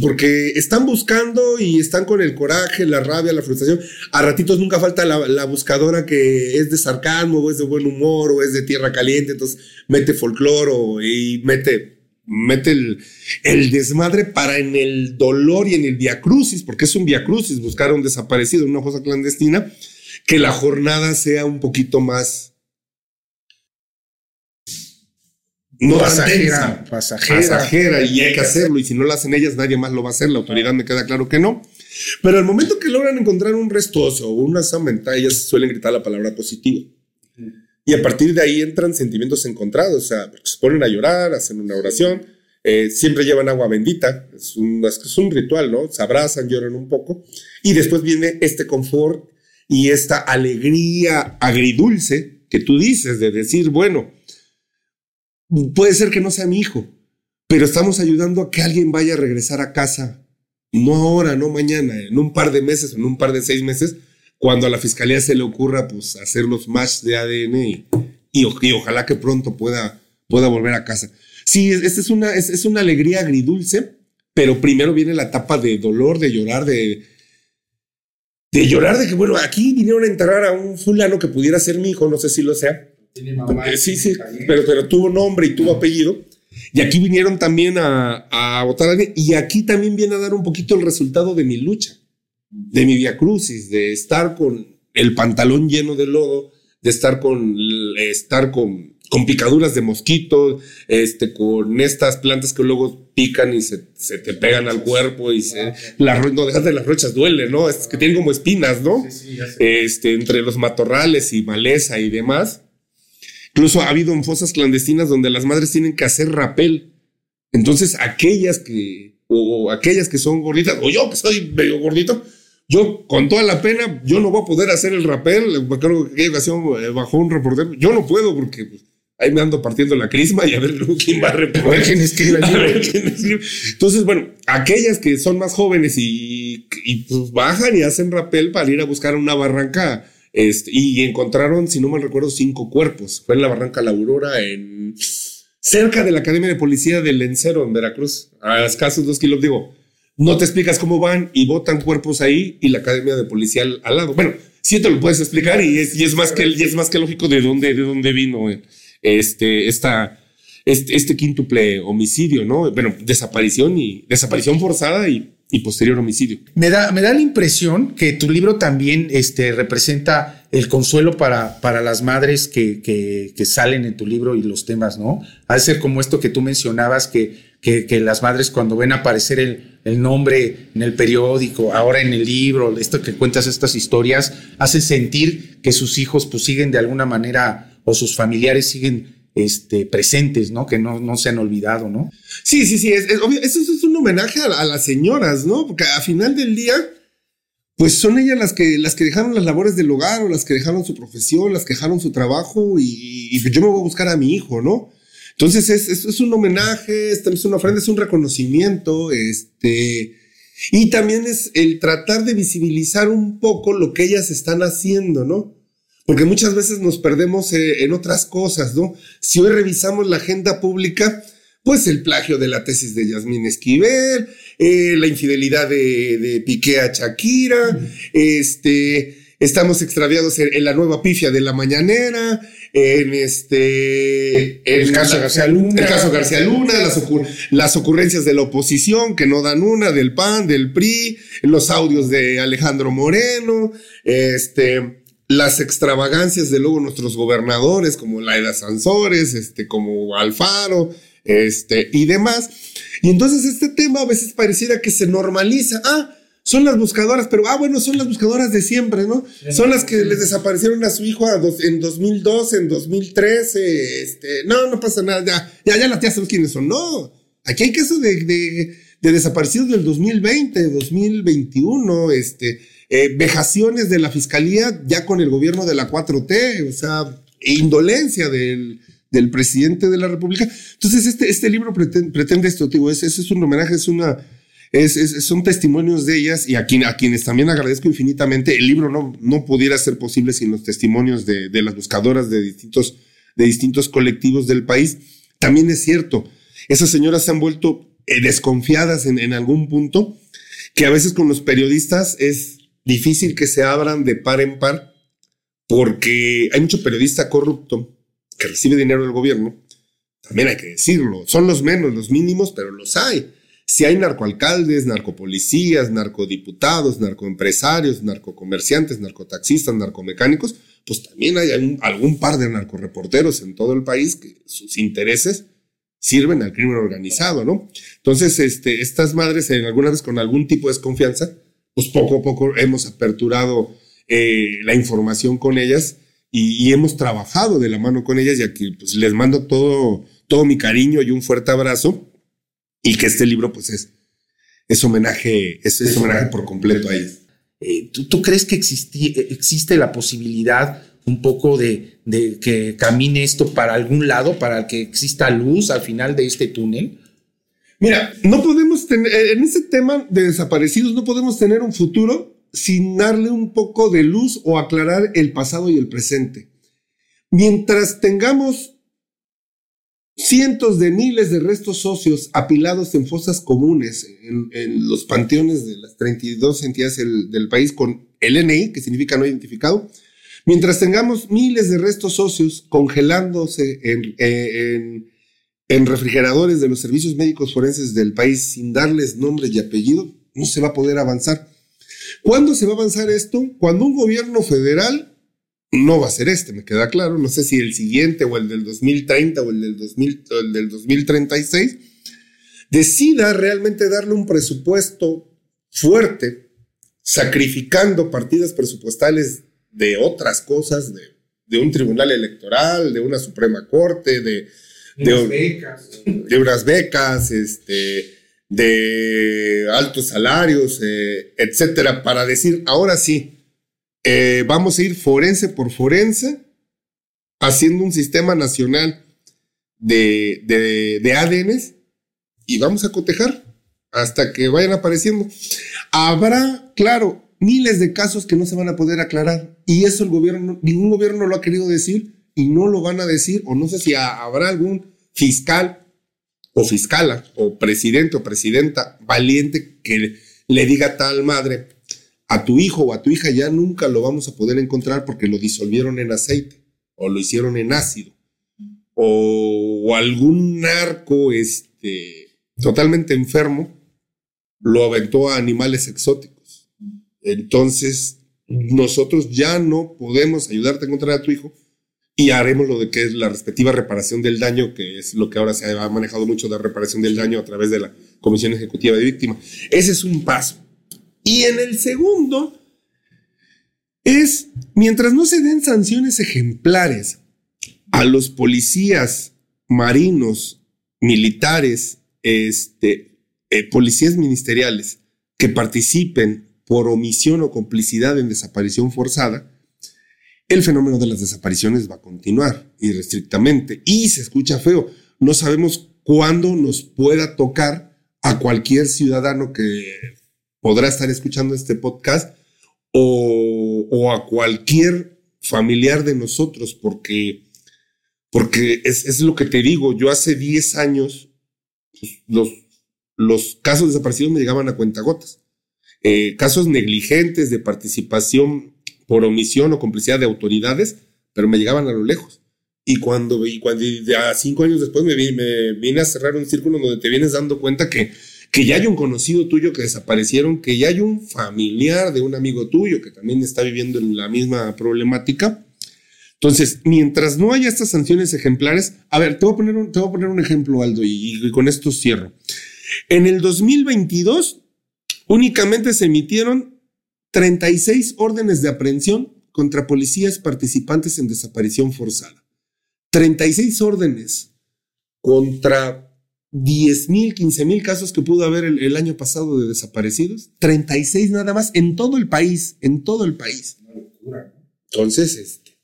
Porque están buscando y están con el coraje, la rabia, la frustración. A ratitos nunca falta la, la buscadora que es de sarcasmo, o es de buen humor, o es de tierra caliente, entonces mete folcloro y mete, mete el, el desmadre para en el dolor y en el viacrucis, porque es un viacrucis buscar a un desaparecido una fosa clandestina, que la jornada sea un poquito más. No pasajera, tensa pasajera. pasajera y hay que hacerlo. Y si no lo hacen ellas, nadie más lo va a hacer. La autoridad me queda claro que no. Pero al momento que logran encontrar un restoso o una samenta, ellas suelen gritar la palabra positivo. Y a partir de ahí entran sentimientos encontrados. O sea, se ponen a llorar, hacen una oración. eh, siempre llevan agua bendita. Es un, es un ritual, ¿no? Se abrazan, lloran un poco. Y después viene este confort y esta alegría agridulce que tú dices de decir, bueno, puede ser que no sea mi hijo, pero estamos ayudando a que alguien vaya a regresar a casa, no ahora, no mañana, en un par de meses, en un par de seis meses, cuando a la fiscalía se le ocurra pues hacer los match de ADN y, y, y ojalá que pronto pueda, pueda volver a casa. Sí, es, es una, es, es una alegría agridulce, pero primero viene la etapa de dolor, de llorar, de, de llorar de que, bueno, aquí vinieron a enterrar a un fulano que pudiera ser mi hijo, no sé si lo sea, eh, sí, sí, pero, pero tuvo nombre y tuvo apellido. Y aquí vinieron también a, a votar a alguien. Y aquí también viene a dar un poquito el resultado de mi lucha, de mi viacrucis, de estar con el pantalón lleno de lodo, de estar con, estar con, con picaduras de mosquito, este, con estas plantas que luego pican y se, se te pegan al cuerpo y se, la, no, dejas de las rochas duele, ¿no? Es que tienen como espinas, ¿no? Este, entre los matorrales y maleza y demás. Incluso ha habido en fosas clandestinas donde las madres tienen que hacer rapel. Entonces, aquellas que, o, o aquellas que son gorditas, o yo que soy medio gordito, yo con toda la pena, yo no voy a poder hacer el rapel. Acuerdo que aquella ocasión eh, bajó un reportero. Yo no puedo porque pues, ahí me ando partiendo la crisma y a ver luego quién va a reportar. quién escribe. Entonces, bueno, aquellas que son más jóvenes y, y, pues bajan y hacen rapel para ir a buscar una barranca. Este, y encontraron, si no mal recuerdo, cinco cuerpos. Fue en la barranca La Aurora, en cerca de la Academia de Policía del Lencero, en Veracruz, a escasos dos kilómetros. Digo, no te explicas cómo van y botan cuerpos ahí y la Academia de Policía al, al lado. Bueno, sí te lo puedes explicar y es, más que y lógico de dónde, de dónde vino eh, este, esta, este, este quíntuple homicidio, ¿no? Bueno, desaparición y desaparición forzada y, posterior homicidio. Me da, me da la impresión que tu libro también este, representa el consuelo para, las madres que, que, salen en tu libro y los temas, ¿no? De ser como esto que tú mencionabas, que, que, las madres cuando ven aparecer el, el nombre en el periódico, ahora en el libro, esto que cuentas estas historias, hace sentir que sus hijos pues siguen de alguna manera o sus familiares siguen este, presentes, ¿no? Que no, no se han olvidado, ¿no? Sí, sí, sí, es, eso, es un homenaje a, las señoras, ¿no? Porque a final del día, pues son ellas las que, las que dejaron las labores del hogar o las que dejaron su profesión, las que dejaron su trabajo y, y yo me voy a buscar a mi hijo, ¿no? Entonces es, es, es un homenaje, es, es una ofrenda, es un reconocimiento, este, y también es el tratar de visibilizar un poco lo que ellas están haciendo, ¿no? Porque muchas veces nos perdemos eh, en otras cosas, ¿no? Si hoy revisamos la agenda pública, pues el plagio de la tesis de Yasmín Esquivel, eh, la infidelidad de, de Piqué a Shakira, este, estamos extraviados en, la nueva pifia de la mañanera, en este, el caso García Luna, el caso García Luna, las, las ocurrencias de la oposición que no dan una, del PAN, del PRI, los audios de Alejandro Moreno, este, las extravagancias de luego nuestros gobernadores como Laida Sansores, este, como Alfaro, este, y demás. Y entonces este tema a veces pareciera que se normaliza. Ah, son las buscadoras, pero ah, bueno, son las buscadoras de siempre, ¿no? son las que les desaparecieron a su hijo en 2012, en 2013, este, no, no pasa nada, ya, ya, ya las tías sabes quiénes son. No, aquí hay casos de, de, de desaparecidos del 2020, 2021, este, eh, vejaciones de la fiscalía ya con el gobierno de la 4T, o sea, indolencia del, del presidente de la República. Entonces, este, este libro pretende, esto, digo, es, es, un homenaje, es una, es, son testimonios de ellas y a, quienes también agradezco infinitamente. El libro no, no pudiera ser posible sin los testimonios de, las buscadoras de distintos, de distintos colectivos del país. También es cierto, esas señoras se han vuelto eh, desconfiadas en algún punto, que a veces con los periodistas es difícil que se abran de par en par, porque hay mucho periodista corrupto que recibe dinero del gobierno, también hay que decirlo, son los menos, los mínimos, pero los hay. Si hay narcoalcaldes, narcopolicías, narcodiputados, narcoempresarios, narcocomerciantes, narcotaxistas, narcomecánicos, pues también hay algún, par de narcoreporteros en todo el país que sus intereses sirven al crimen organizado, ¿no? Entonces, este, estas madres, en alguna vez con algún tipo de desconfianza, pues poco a poco hemos aperturado eh, la información con ellas y, hemos trabajado de la mano con ellas y aquí pues les mando todo, todo mi cariño y un fuerte abrazo y que este libro pues es, es homenaje, es, es homenaje por completo a ellas. Eh, ¿tú, crees que existe la posibilidad un poco de, de, que camine esto para algún lado, para que exista luz al final de este túnel? Mira, no podemos tener, en ese tema de desaparecidos, no podemos tener un futuro sin darle un poco de luz o aclarar el pasado y el presente. Mientras tengamos cientos de miles de restos óseos apilados en fosas comunes en, los panteones de las 32 entidades del, país con el NI, que significa no identificado, mientras tengamos miles de restos óseos congelándose en refrigeradores de los servicios médicos forenses del país sin darles nombre y apellido, no se va a poder avanzar. ¿Cuándo se va a avanzar esto? Cuando un gobierno federal, no va a ser este, me queda claro, no sé si el siguiente o el del 2030 o el del, 2000, el del 2036, decida realmente darle un presupuesto fuerte, sacrificando partidas presupuestales de otras cosas, de, de un tribunal electoral, de una Suprema Corte, de, de, unas becas, de unas becas, este, de altos salarios, eh, etcétera, para decir, ahora sí, eh, vamos a ir forense por forense, haciendo un sistema nacional de, de, ADNs y vamos a cotejar hasta que vayan apareciendo. Habrá, claro, miles de casos que no se van a poder aclarar y eso el gobierno, ningún gobierno lo ha querido decir y no lo van a decir, o no sé si habrá algún fiscal o fiscala o presidente o presidenta valiente que le diga tal madre, a tu hijo o a tu hija ya nunca lo vamos a poder encontrar porque lo disolvieron en aceite o lo hicieron en ácido o, algún narco este, totalmente enfermo lo aventó a animales exóticos. Entonces, nosotros ya no podemos ayudarte a encontrar a tu hijo y haremos lo de que es la respectiva reparación del daño, que es lo que ahora se ha manejado mucho de reparación del daño a través de la Comisión Ejecutiva de Víctimas. Ese es un paso. Y en el segundo es, mientras no se den sanciones ejemplares a los policías marinos, militares, este, eh, policías ministeriales que participen por omisión o complicidad en desaparición forzada, el fenómeno de las desapariciones va a continuar irrestrictamente y se escucha feo. No sabemos cuándo nos pueda tocar a cualquier ciudadano que podrá estar escuchando este podcast o, a cualquier familiar de nosotros, porque, porque es, lo que te digo, yo hace 10 años pues, los, los casos desaparecidos me llegaban a cuentagotas. Eh, casos negligentes de participación por omisión o complicidad de autoridades, pero me llegaban a lo lejos. Y cuando, y cuando ya cinco años después me, me vine a cerrar un círculo donde te vienes dando cuenta que, que ya hay un conocido tuyo que desaparecieron, que ya hay un familiar de un amigo tuyo que también está viviendo en la misma problemática. Entonces, mientras no haya estas sanciones ejemplares, a ver, te voy a poner un, te voy a poner un ejemplo, Aldo, y, y con esto cierro. En el 2022, únicamente se emitieron 36 órdenes de aprehensión contra policías participantes en desaparición forzada. 36 órdenes contra 10 mil, 15 mil casos que pudo haber el, año pasado de desaparecidos. 36 nada más en todo el país, en todo el país. Entonces, este,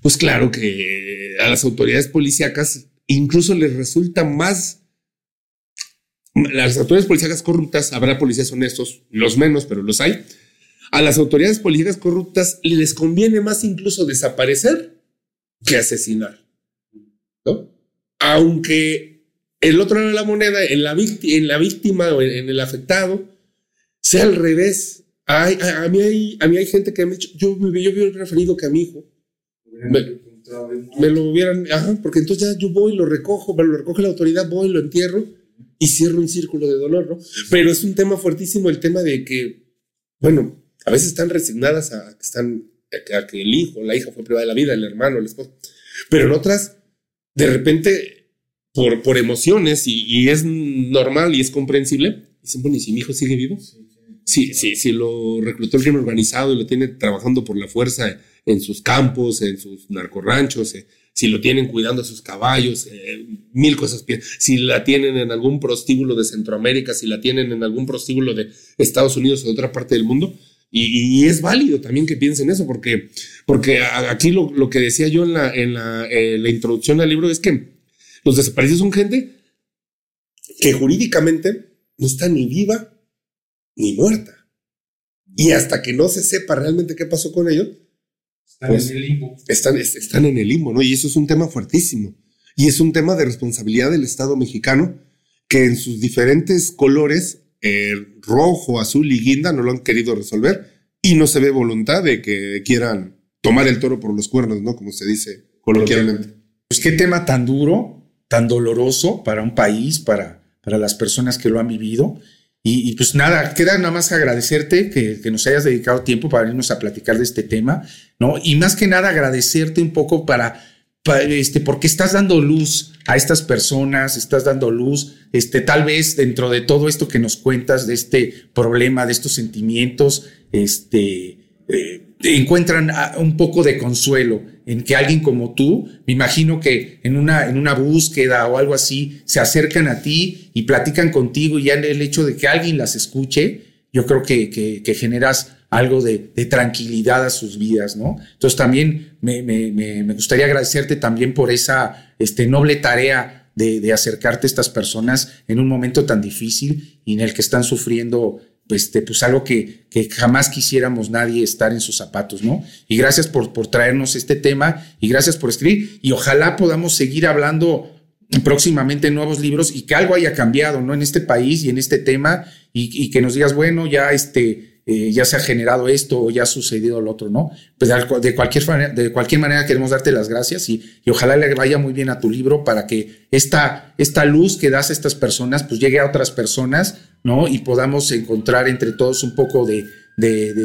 pues claro que a las autoridades policíacas incluso les resulta más las autoridades policíacas corruptas, habrá policías honestos, los menos, pero los hay. A las autoridades policíacas corruptas les conviene más incluso desaparecer que asesinar. Aunque el otro lado de la moneda, en la, en la víctima o en, el afectado, sea al revés. a, mí hay, a mí hay gente que me ha dicho, yo, yo hubiera preferido que a mi hijo me, lo hubieran, ajá, porque entonces ya yo voy, lo recojo, me lo recoge la autoridad, voy, lo entierro y cierro un círculo de dolor, ¿no? Pero es un tema fuertísimo el tema de que, bueno, a veces están resignadas a que están, a que el hijo, la hija fue privada de la vida, el hermano, el esposo, pero en otras de repente, por, por emociones, y, es normal y es comprensible, dicen, bueno, ¿y si mi hijo sigue vivo? Sí, sí, sí, lo reclutó el crimen organizado y lo tiene trabajando por la fuerza en sus campos, en sus narcorranchos, eh, si lo tienen cuidando a sus caballos, eh, mil cosas. Si la tienen en algún prostíbulo de Centroamérica, si la tienen en algún prostíbulo de Estados Unidos o de otra parte del mundo. Y, es válido también que piensen eso, porque, porque aquí lo, lo que decía yo en la, en, la, en la introducción al libro es que los desaparecidos son gente que jurídicamente no está ni viva ni muerta. Y hasta que no se sepa realmente qué pasó con ellos, están pues, en el limbo. Están, están en el limbo, ¿no? Y eso es un tema fuertísimo. Y es un tema de responsabilidad del Estado mexicano que en sus diferentes colores rojo, azul y guinda no lo han querido resolver y no se ve voluntad de que quieran tomar el toro por los cuernos, ¿no? Como se dice coloquialmente. Pues qué tema tan duro, tan doloroso para un país, para, para las personas que lo han vivido. Y, pues nada, queda nada más agradecerte que, que, nos hayas dedicado tiempo para irnos a platicar de este tema, ¿no? Y más que nada agradecerte un poco para este, porque estás dando luz a estas personas, estás dando luz, este, tal vez dentro de todo esto que nos cuentas, de este problema, de estos sentimientos, este, eh, encuentran un poco de consuelo en que alguien como tú, me imagino que en una, en una búsqueda o algo así, se acercan a ti y platican contigo y ya el hecho de que alguien las escuche, yo creo que, que, generas algo de, tranquilidad a sus vidas, ¿no? Entonces también me, gustaría agradecerte también por esa este, noble tarea de, acercarte a estas personas en un momento tan difícil y en el que están sufriendo este, pues algo que, que, jamás quisiéramos nadie estar en sus zapatos, ¿no? Y gracias por, por traernos este tema y gracias por escribir y ojalá podamos seguir hablando próximamente nuevos libros y que algo haya cambiado, ¿no? En este país y en este tema y, y que nos digas, bueno, ya este, eh, ya se ha generado esto o ya ha sucedido lo otro, ¿no? Pues de cualquier, manera, de cualquier manera queremos darte las gracias y, y, ojalá le vaya muy bien a tu libro para que esta, esta luz que das a estas personas pues llegue a otras personas, ¿no? Y podamos encontrar entre todos un poco de,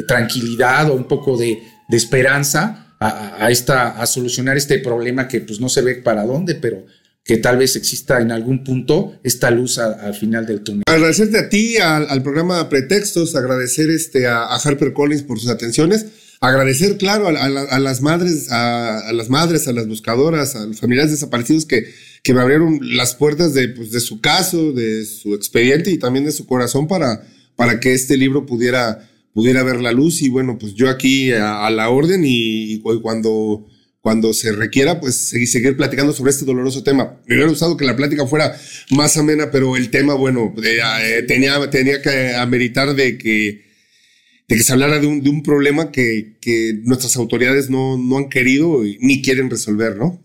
tranquilidad o un poco de, de esperanza a, a, esta, a solucionar este problema que pues no se ve para dónde, pero que tal vez exista en algún punto esta luz al final del túnel. Agradecerte a ti, al, programa Pretextos, agradecer este, a, Harper Collins por sus atenciones, agradecer, claro, a, las madres, a, las madres, a las buscadoras, a los familiares desaparecidos que, que me abrieron las puertas de, pues, de su caso, de su expediente y también de su corazón para, para que este libro pudiera, pudiera ver la luz. Y bueno, pues yo aquí a, la orden y cuando cuando se requiera, pues seguir, platicando sobre este doloroso tema. Me hubiera gustado que la plática fuera más amena, pero el tema, bueno, eh, eh, tenía, tenía que ameritar de que, de que se hablara de un, de un problema que, que nuestras autoridades no, no han querido ni quieren resolver, ¿no?